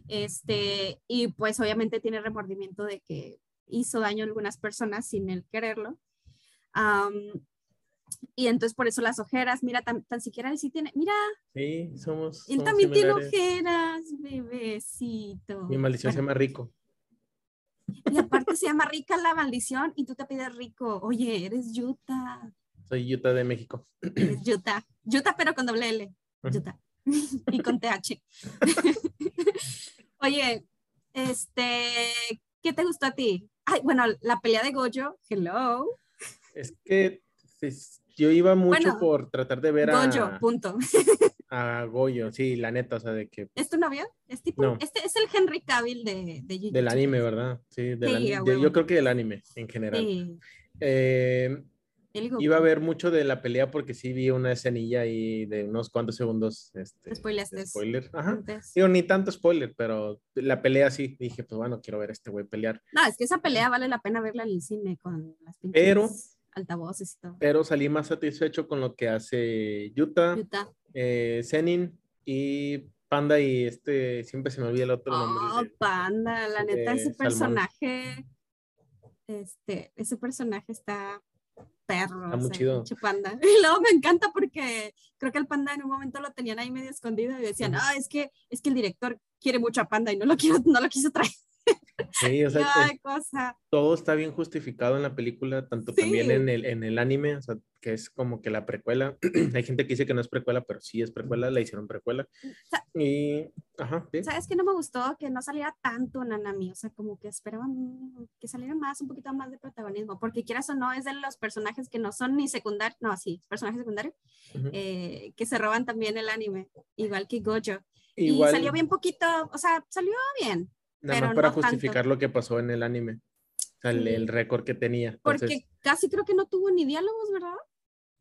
Este, y pues obviamente tiene remordimiento de que hizo daño a algunas personas sin él quererlo. Y entonces por eso las ojeras, mira, tan, siquiera él sí tiene, mira. Sí, somos. Él también tiene ojeras, bebecito. Mi maldición se llama Rico. Y aparte se llama Rica la maldición y tú te pides Rico. Oye, eres Yuta. Soy Yuta de México. Eres Yuta. Yuta, pero con doble L. Yuta. *laughs* y con *laughs* TH. *laughs* Oye, este, ¿qué te gustó a ti? Ay, bueno, la pelea de Goyo, hello. Es que yo iba mucho por tratar de ver a... Goyo, punto. A Goyo, sí, la neta, o sea, de que... ¿Es tu novio? Es tipo, este es el Henry Cavill de, de Del anime, ¿verdad? Sí, del yo creo que del anime en general. Sí. Eh, iba a ver mucho de la pelea porque sí vi una escenilla ahí de unos cuantos segundos. Este, spoiler. Ajá. Digo, ni tanto spoiler, pero la pelea sí. Dije, pues bueno, quiero ver a este güey pelear. No, es que esa pelea vale la pena verla en el cine con las pinches... Pero altavoces y todo. Pero salí más satisfecho con lo que hace Yuta, Yuta. Eh, Zenin y Panda y este, siempre se me olvida el otro nombre. Oh, Panda, la neta, ese personaje, este, ese personaje está perro. Está muy chido. Panda. *laughs* Y luego me encanta porque creo que el panda en un momento lo tenían ahí medio escondido y decían, ah, es que, es que el director quiere mucho a Panda y no lo, quiero, no lo quiso traer. Sí, o sea, todo está bien justificado en la película, tanto también en el, en el anime, o sea, que es como que la precuela. *clears throat* Hay gente que dice que no es precuela, pero sí es precuela, la hicieron precuela. y, ajá, ¿Sabes que no me gustó? Que no saliera tanto Nanami, o sea, como que esperaban que saliera más, un poquito más de protagonismo, porque quieras o no, es de los personajes que no son ni secundarios, no, sí, personajes secundarios, eh, que se roban también el anime, igual que Gojo. Y salió bien poquito, o sea, salió bien, Nada más para justificar lo que pasó en el anime. O sea, el, récord que tenía. Porque casi creo que no tuvo ni diálogos, ¿verdad?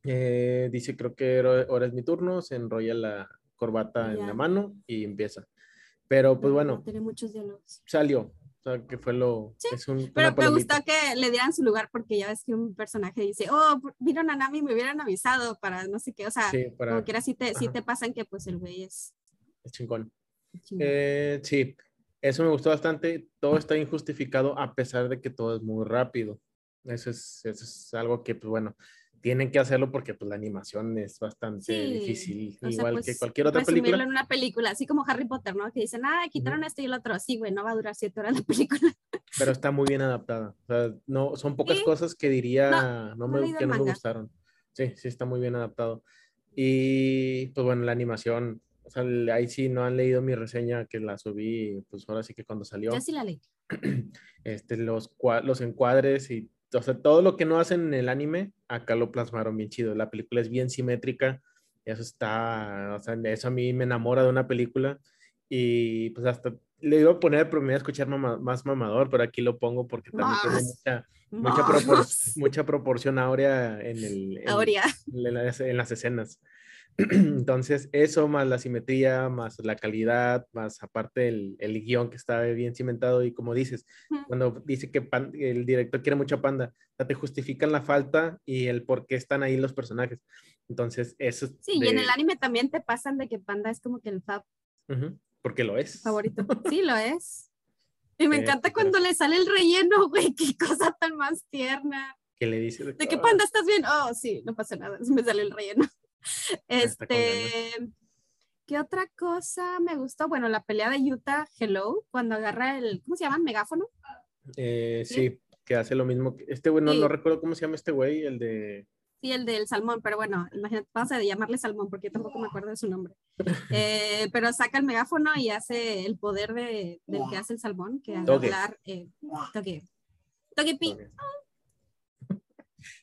Eh, dice, creo que ahora es mi turno, se enrolla la corbata en la mano y empieza. Pero pues bueno. tiene muchos diálogos. Salió. Que fue lo... Sí, pero me gustó que le dieran su lugar porque ya ves que un personaje dice, oh, vieron a Nami, me hubieran avisado para no sé qué. O sea, como que era sí te, sí te pasan que pues el güey es... Es chingón. Eh, sí, eso me gustó bastante. Todo está injustificado a pesar de que todo es muy rápido. Eso es, eso es algo que, pues bueno, tienen que hacerlo porque pues la animación es bastante difícil, igual que pues, cualquier otra película. en una película, así como Harry Potter, ¿no? Que dicen, ah, quitaron esto y el otro, sí, güey, no va a durar siete horas la película. Pero está muy bien adaptada, o sea, no, son pocas cosas que diría no, me, que no me gustaron. Sí, sí, está muy bien adaptado. Y pues bueno, la animación o sea, ahí sí no han leído mi reseña que la subí, pues ahora sí que cuando salió. Yo sí la leí. *clears throat* Este, los, los encuadres y, o sea, todo lo que no hacen en el anime, acá lo plasmaron bien chido. La película es bien simétrica, eso está, o sea, eso a mí me enamora de una película y pues hasta le iba a poner, pero me iba a escuchar más mamador, pero aquí lo pongo porque también tiene mucha, mucha, mucha, proporción áurea en, el, en las escenas. Entonces, eso más la simetría, más la calidad, más aparte el, el guion que está bien cimentado y como dices, cuando dice que el director quiere mucha panda, te justifican la falta y el por qué están ahí los personajes. Entonces, eso... Sí, y en el anime también te pasan de que panda es como que el fab. Porque lo es. Favorito. *laughs* Sí, lo es. Y me encanta cuando le sale el relleno, *laughs* güey, qué cosa tan más tierna. Que le dice... De, que panda estás bien. Oh, sí, no pasa nada, *laughs* me sale el relleno. *laughs* Este, ¿qué otra cosa me gustó? Bueno, la pelea de Utah, Hello, cuando agarra el, ¿cómo se llama? ¿Megáfono? Eh, ¿Sí? que hace lo mismo. Este güey, no, recuerdo cómo se llama este güey, el de... Sí, el del salmón, pero bueno, imagínate, vamos a llamarle salmón porque tampoco me acuerdo de su nombre. *laughs* Eh, pero saca el megáfono y hace el poder de, del que hace el salmón, que al hablar, eh, toque, toque pi.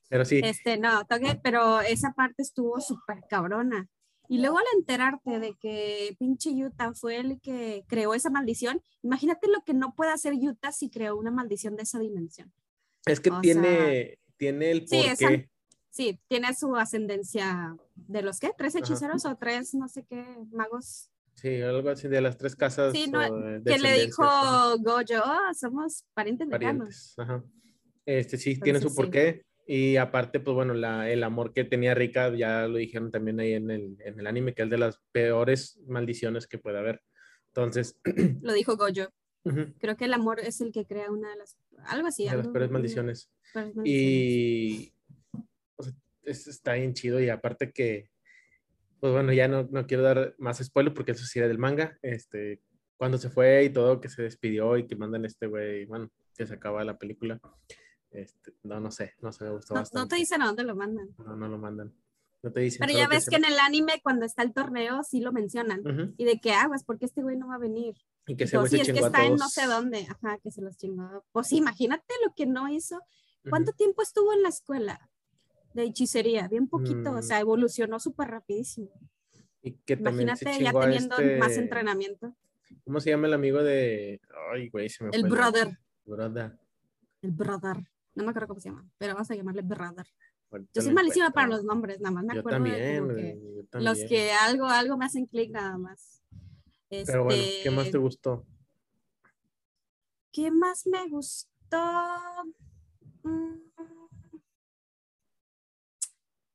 Pero sí. Este, no, toque, pero esa parte estuvo súper cabrona. Y luego al enterarte de que pinche Utah fue el que creó esa maldición, imagínate lo que no puede hacer Utah si creó una maldición de esa dimensión. Es que tiene, tiene el porqué. Sí, tiene su ascendencia de los qué, tres hechiceros o tres, no sé qué, magos. Sí, algo así de las tres casas. Sí, no, que le dijo Goyo, oh, somos parientes, parientes Ajá. Este sí, tiene su porqué. Y aparte, pues bueno, la, el amor que tenía Rika, ya lo dijeron también ahí en el, en el anime, que es de las peores maldiciones que puede haber. Entonces. Lo dijo Goyo. *clears throat* Creo que el amor es el que crea una de las. Algo así. De las peores maldiciones. Y está bien chido y aparte que, pues bueno, ya no, no quiero dar más spoiler porque eso sí era del manga, este, cuando se fue y todo, que se despidió y que mandan este güey, bueno, que se acaba la película. Este, no, no sé, no sé, me gustó no, bastante. No te dicen a dónde lo mandan. No, no lo mandan. No te dicen. Pero ya ves que, en el anime, cuando está el torneo, sí lo mencionan. Y de qué aguas, porque este güey no va a venir. Y que se sí, es que está en no sé dónde. Ajá, que se los chingó. Pues imagínate lo que no hizo. ¿Cuánto tiempo estuvo en la escuela? de hechicería, bien poquito, o sea, mm. evolucionó súper rapidísimo. Y que Imagínate ya teniendo este más entrenamiento. ¿Cómo se llama el amigo de... Ay, güey, se me El brother. brother. El brother. No me acuerdo cómo se llama, pero vamos a llamarle brother. yo soy malísima para los nombres, nada más me acuerdo también, de los que algo, algo me hacen clic nada más. Pero bueno, ¿qué más te este, gustó? ¿Qué más me gustó? Mm,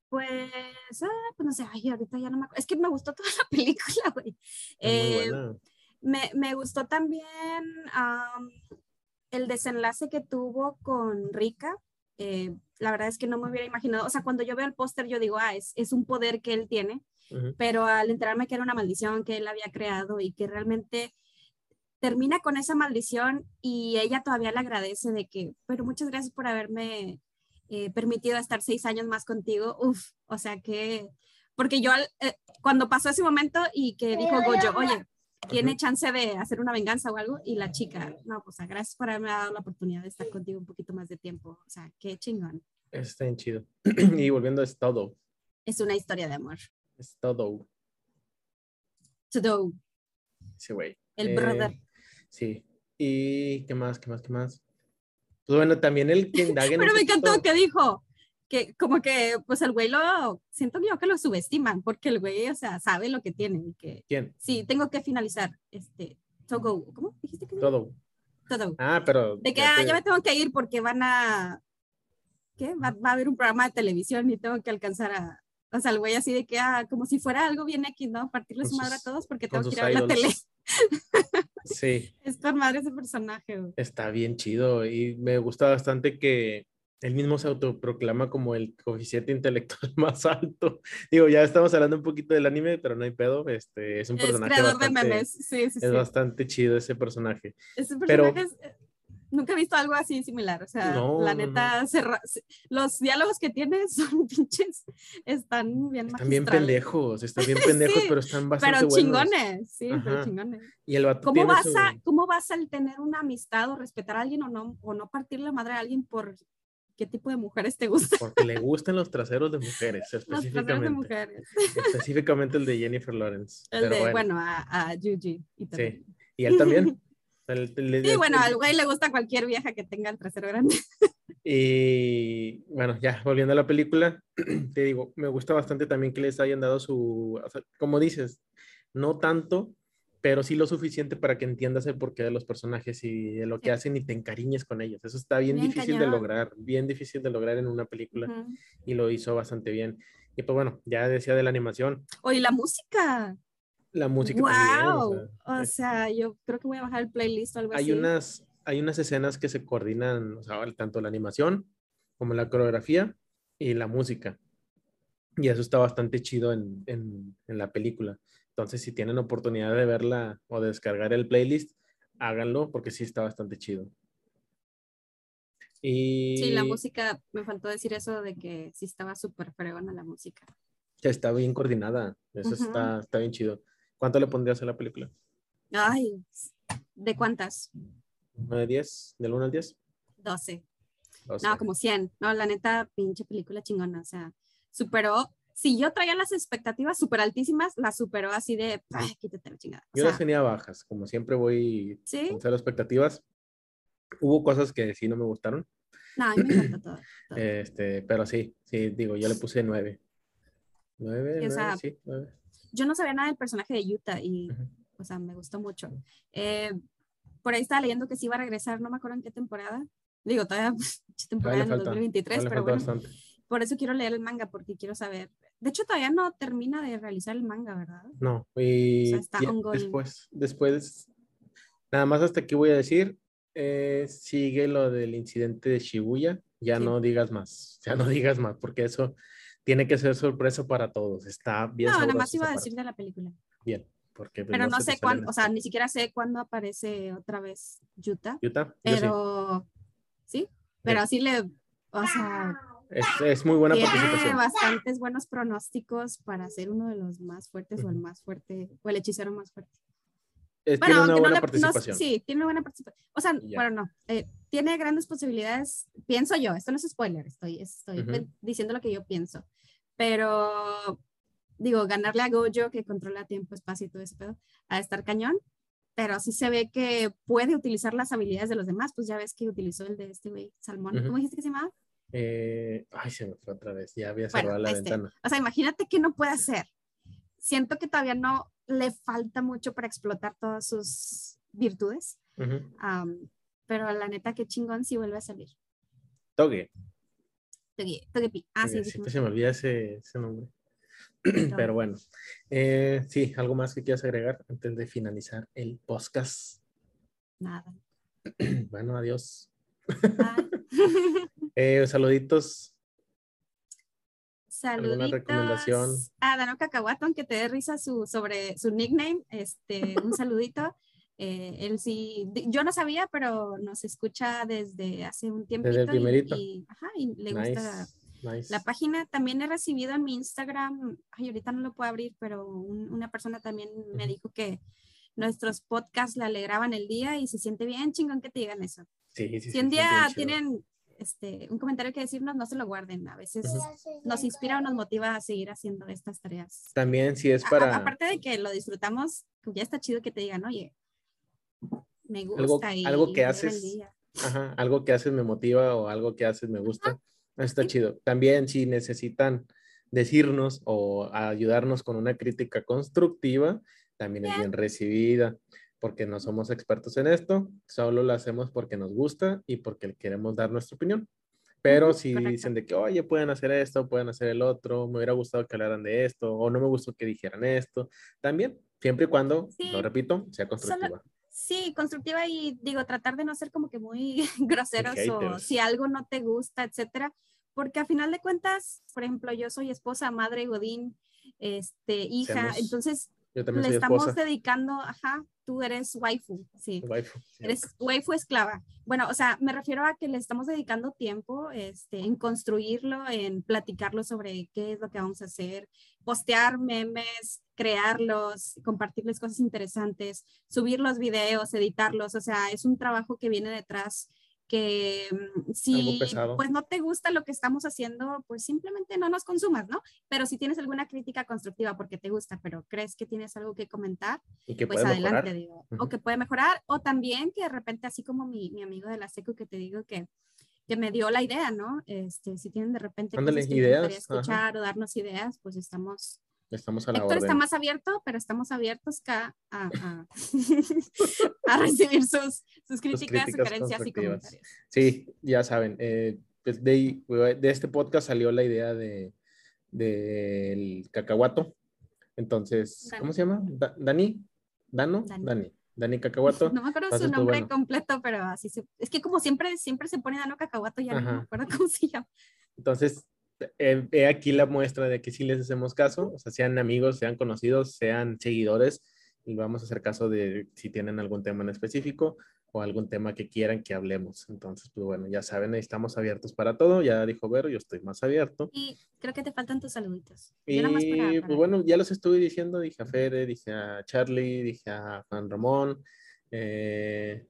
pues, ah, pues no sé, ay, ahorita ya no me acuerdo. Es que me gustó *laughs* toda la película, güey. Eh, me, me, gustó también el desenlace que tuvo con Rika. Eh, la verdad es que no me hubiera imaginado, o sea, cuando yo veo el póster yo digo, ah, es, es, un poder que él tiene, pero al enterarme que era una maldición que él había creado y que realmente termina con esa maldición y ella todavía le agradece de que, pero muchas gracias por haberme eh, permitido estar seis años más contigo, uff, o sea que, porque yo eh, cuando pasó ese momento y que dijo Goyo, oye, tiene chance de hacer una venganza o algo, y la chica, no, pues gracias por haberme dado la oportunidad de estar contigo un poquito más de tiempo, o sea, qué chingón. Está bien chido. *clears throat* y volviendo, es todo. Es una historia de amor. Es todo. Todo. Sí, güey. El brother. Eh, sí. ¿Y qué más? ¿Qué más? ¿Qué más? Pues bueno, también el que *laughs* Pero me encantó que dijo que como que pues el güey lo siento yo que lo subestiman porque el güey o sea sabe lo que tiene que quién sí tengo que finalizar este todo cómo dijiste que todo todo ah pero de que ah, ya me tengo que ir porque van a qué va, va, a haber un programa de televisión y tengo que alcanzar a o sea el güey así de que ah como si fuera algo bien aquí no partirle su madre a todos porque tengo que ir a ver la tele. *laughs* Sí. Es con madre ese personaje. Está bien chido y me gusta bastante que él mismo se autoproclama como el coeficiente intelectual *laughs* más alto. Digo, ya estamos hablando un poquito del anime, pero no hay pedo. Este, es un personaje. Es creador de memes. Sí, sí, es bastante chido ese personaje. Ese personaje es nunca he visto algo así similar. O sea, la neta, los diálogos que tiene *laughs* son pinches, están bien Están bien pendejos, están bien *laughs* pendejos, pero están bastante pero chingones, sí, pero chingones. Y el ¿Cómo vas, a, ¿Cómo vas a tener una amistad o respetar a alguien o no, o no partir la madre a alguien por qué tipo de mujeres te gustan? Porque le gustan los traseros de mujeres, específicamente. *laughs* Los traseros de mujeres. Específicamente el de *laughs* Jennifer Lawrence. El de, bueno, a, a Yuji. Y sí, y él también. *laughs* sí, bueno, al güey le gusta cualquier vieja que tenga el trasero grande. Y bueno, ya volviendo a la película, *clears throat* te digo, me gusta bastante también que les hayan dado su, como dices, no tanto, pero sí lo suficiente para que entiendas el porqué de los personajes y de lo que hacen y te encariñes con ellos. Eso está bien, difícil de lograr, bien difícil de lograr en una película y lo hizo bastante bien. Y pues bueno, ya decía de la animación. Oye, la música la música wow. o, sea, yo creo que voy a bajar el playlist o algo hay así. Unas, hay unas escenas que se coordinan, o sea, tanto la animación como la coreografía y la música. Y eso está bastante chido en, en, en la película. Entonces, si tienen oportunidad de verla o de descargar el playlist, háganlo porque sí está bastante chido. Y... Sí, la música, me faltó decir eso de que sí estaba súper fregona la música. Está bien coordinada, eso está, está bien chido. ¿Cuánto le pondrías a la película? Ay, ¿de cuántas? ¿De 10? ¿Del 1 al 10? 12. No, como 100. No, la neta, pinche película chingona. O sea, superó si yo traía las expectativas súper altísimas, las superó así de, ay, quítate la chingada. yo las tenía bajas, como siempre voy ¿sí? con cero expectativas. Hubo cosas que sí no me gustaron. No, a mí me encanta *clears throat* todo, Este, pero sí, sí, digo, yo le puse nueve. Nueve, nueve, sí, nueve. Yo no sabía nada del personaje de Utah y, o sea, me gustó mucho. Eh, por ahí estaba leyendo que sí iba a regresar, no me acuerdo en qué temporada. Digo, todavía temporada en 2023, pero bueno. Por eso quiero leer el manga, porque quiero saber. De hecho, todavía no termina de realizar el manga, ¿verdad? No, y después, después, nada más hasta aquí voy a decir, eh, sigue lo del incidente de Shibuya, ya no digas más, ya no *laughs* digas más, porque eso tiene que ser sorpresa para todos, está bien. No, nada más iba a decir de la película. Bien, porque... Pues, pero no, sé cuándo, o sea, ni siquiera sé cuándo aparece otra vez Yuta. Yuta. Pero, sí, pero así le, o sea es, es, muy buena Tiene participación. bastantes buenos pronósticos para ser uno de los más fuertes o el más fuerte o el hechicero más fuerte. bueno, tiene una buena participación. sí, tiene una buena participación. O sea, bueno, no, eh, tiene grandes posibilidades, pienso yo, esto no es spoiler, estoy, estoy diciendo lo que yo pienso, pero digo, ganarle a Gojo, que controla tiempo, espacio y todo ese pedo, a estar cañón, pero sí se ve que puede utilizar las habilidades de los demás, pues ya ves que utilizó el de este güey, Salmón, ¿cómo dijiste que se llamaba? Eh, ay, se me fue otra vez, ya había cerrado la este, ventana. O sea, imagínate que no puede hacer. Siento que todavía no le falta mucho para explotar todas sus virtudes. pero la neta, qué chingón si vuelve a salir. Toge. Toge, Togepi. Ah, sí. se me olvida ese, ese nombre. *clears throat* Pero bueno, eh, sí, ¿algo más que quieras agregar antes de finalizar el podcast? Nada. *clears throat* Bueno, adiós. *laughs* *laughs* Eh, saluditos. Saluditos. recomendación? A Dano Cacahuato, aunque te dé risa su, sobre su nickname, este, un *laughs* saludito. Eh, él sí, yo no sabía, pero nos escucha desde hace un tiempo. Desde el primerito. Y, ajá, y le gusta la página. También he recibido en mi Instagram, ay, ahorita no lo puedo abrir, pero una persona también me dijo que nuestros podcasts le alegraban el día y se siente bien chingón que te digan eso. Sí, sí, si un día tienen este, un comentario que decirnos, no se lo guarden. A veces nos inspira o nos motiva a seguir haciendo estas tareas. También si es para... aparte de que lo disfrutamos, ya está chido que te digan, oye, me gusta. Algo, algo que haces, ajá, algo que haces me motiva o algo que haces me gusta. Está chido. También si necesitan decirnos o ayudarnos con una crítica constructiva, también es bien recibida porque no somos expertos en esto, solo lo hacemos porque nos gusta y porque queremos dar nuestra opinión. Pero si dicen de que, oye, pueden hacer esto, pueden hacer el otro, me hubiera gustado que hablaran de esto, o no me gustó que dijeran esto, también, siempre y cuando, lo repito, sea constructiva. sí, constructiva y digo, tratar de no ser como que muy *laughs* groseros o si algo no te gusta, etcétera, porque a final de cuentas, por ejemplo, yo soy esposa, madre, godín, este, hija, entonces le estamos dedicando, ajá, tú eres waifu, sí. Eres waifu esclava. Bueno, o sea, me refiero a que le estamos dedicando tiempo este, en construirlo, en platicarlo sobre qué es lo que vamos a hacer, postear memes, crearlos, compartirles cosas interesantes, subir los videos, editarlos, o sea, es un trabajo que viene detrás que mm, si pues no te gusta lo que estamos haciendo, pues simplemente no nos consumas, ¿no? Pero si tienes alguna crítica constructiva porque te gusta, pero crees que tienes algo que comentar, pues adelante, digo. O que puede mejorar, o también que de repente, así como mi, mi amigo de la SECU que te digo que, que me dio la idea, ¿no? Este, si tienen de repente cosas que ideas, escuchar o darnos ideas, pues estamos Estamos a la Héctor está más abierto, pero estamos abiertos a, a, *laughs* a, recibir sus, sus, críticas, sugerencias y comentarios. Sí, ya saben, eh, pues de, de, este podcast salió la idea de del cacahuato. Entonces, ¿cómo se llama? ¿Dani? ¿Dano? Dani. Dani. Cacahuato. *laughs* No me acuerdo su nombre completo, pero así se, es que como siempre, siempre se pone Dano Cacahuato, ya no me acuerdo *laughs* cómo se llama. Entonces, he aquí la muestra de que sí les hacemos caso, o sea, sean amigos, sean conocidos, sean seguidores, y vamos a hacer caso de si tienen algún tema en específico o algún tema que quieran que hablemos. Entonces, pues bueno, ya saben, estamos abiertos para todo. Ya dijo Vero, yo estoy más abierto. Y creo que te faltan tus saluditos. Y pues bueno, ya los estuve diciendo, dije a Fede, dije a Charlie, dije a Juan Ramón, eh,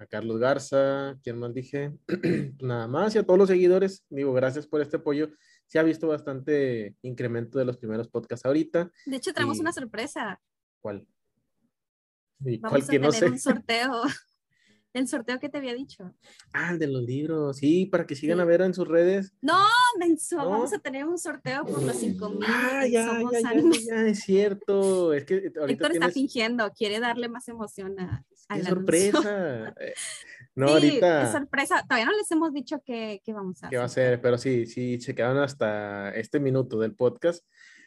a Carlos Garza, ¿quién más dije? *clears throat* Nada más, y a todos los seguidores, digo, gracias por este apoyo. Se ha visto bastante incremento de los primeros podcasts ahorita. De hecho, tenemos una sorpresa. ¿Cuál? ¿Y Vamos a tener no sé? un *laughs* sorteo. *laughs* El sorteo que te había dicho. Ah, el de los libros, sí, para que sigan a ver en sus redes. No, menso, vamos a tener un sorteo por los 5000. Ah, ya, ya, ya, ya, es cierto. Es que ahorita Héctor está fingiendo, quiere darle más emoción a, a la sorpresa. Eh, *laughs* no, sí, ahorita. Es sorpresa. Todavía no les hemos dicho qué, vamos a hacer. ¿Qué va a ser? Pero sí, sí, se quedaron hasta este minuto del podcast.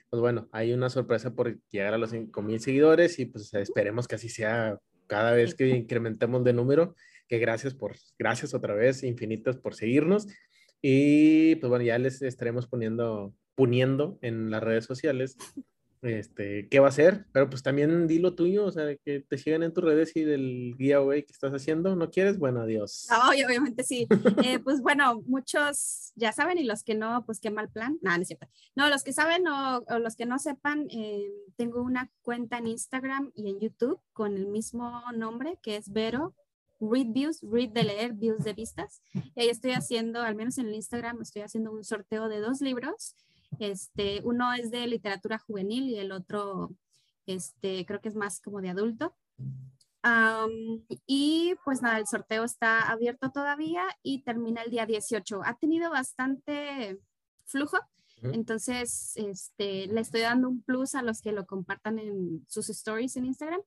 Pues bueno, hay una sorpresa por llegar a los 5000 seguidores y pues esperemos que así sea cada vez que incrementemos de número, que gracias por, gracias otra vez, infinitas por seguirnos. Y pues bueno, ya les estaremos poniendo, poniendo en las redes sociales *laughs* este, qué va a ser, pero pues también di lo tuyo, o sea, que te sigan en tus redes y del giveaway que estás haciendo, ¿no quieres? Bueno, adiós. No, obviamente sí. Eh, *laughs* pues bueno, muchos ya saben y los que no, pues qué mal plan. No, no es cierto. No, los que saben o, los que no sepan, eh, tengo una cuenta en Instagram y en YouTube con el mismo nombre que es Vero. Read Views, Read de leer, Views de vistas. Y ahí estoy haciendo, al menos en el Instagram, estoy haciendo un sorteo de dos libros este, uno es de literatura juvenil y el otro, este, creo que es más como de adulto. y pues nada, el sorteo está abierto todavía y termina el día 18. Ha tenido bastante flujo, entonces este, le estoy dando un plus a los que lo compartan en sus stories en Instagram.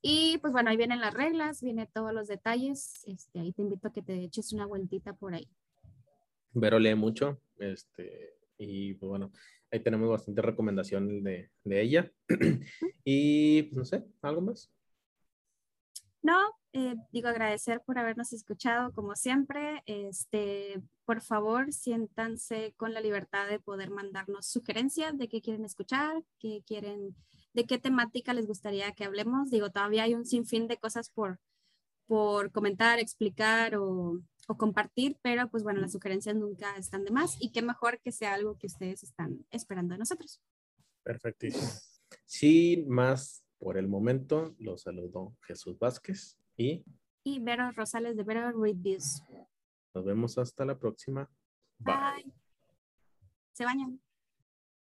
Y pues bueno, ahí vienen las reglas, vienen todos los detalles. Este, ahí te invito a que te eches una vueltita por ahí. Vero lee mucho, este, y pues bueno, ahí tenemos bastante recomendaciones de, de ella. *clears throat* y pues, no sé, ¿algo más? No, eh, digo agradecer por habernos escuchado como siempre. Este, por favor, siéntanse con la libertad de poder mandarnos sugerencias de qué quieren escuchar, qué quieren, de qué temática les gustaría que hablemos. Digo, todavía hay un sinfín de cosas por, por comentar, explicar o, o compartir, pero pues bueno, las sugerencias nunca están de más y qué mejor que sea algo que ustedes están esperando de nosotros. Perfectísimo. Sin más por el momento, los saludo Jesús Vázquez y... Y Vero Rosales de Vero Reviews. Nos vemos hasta la próxima. Bye. Se bañan.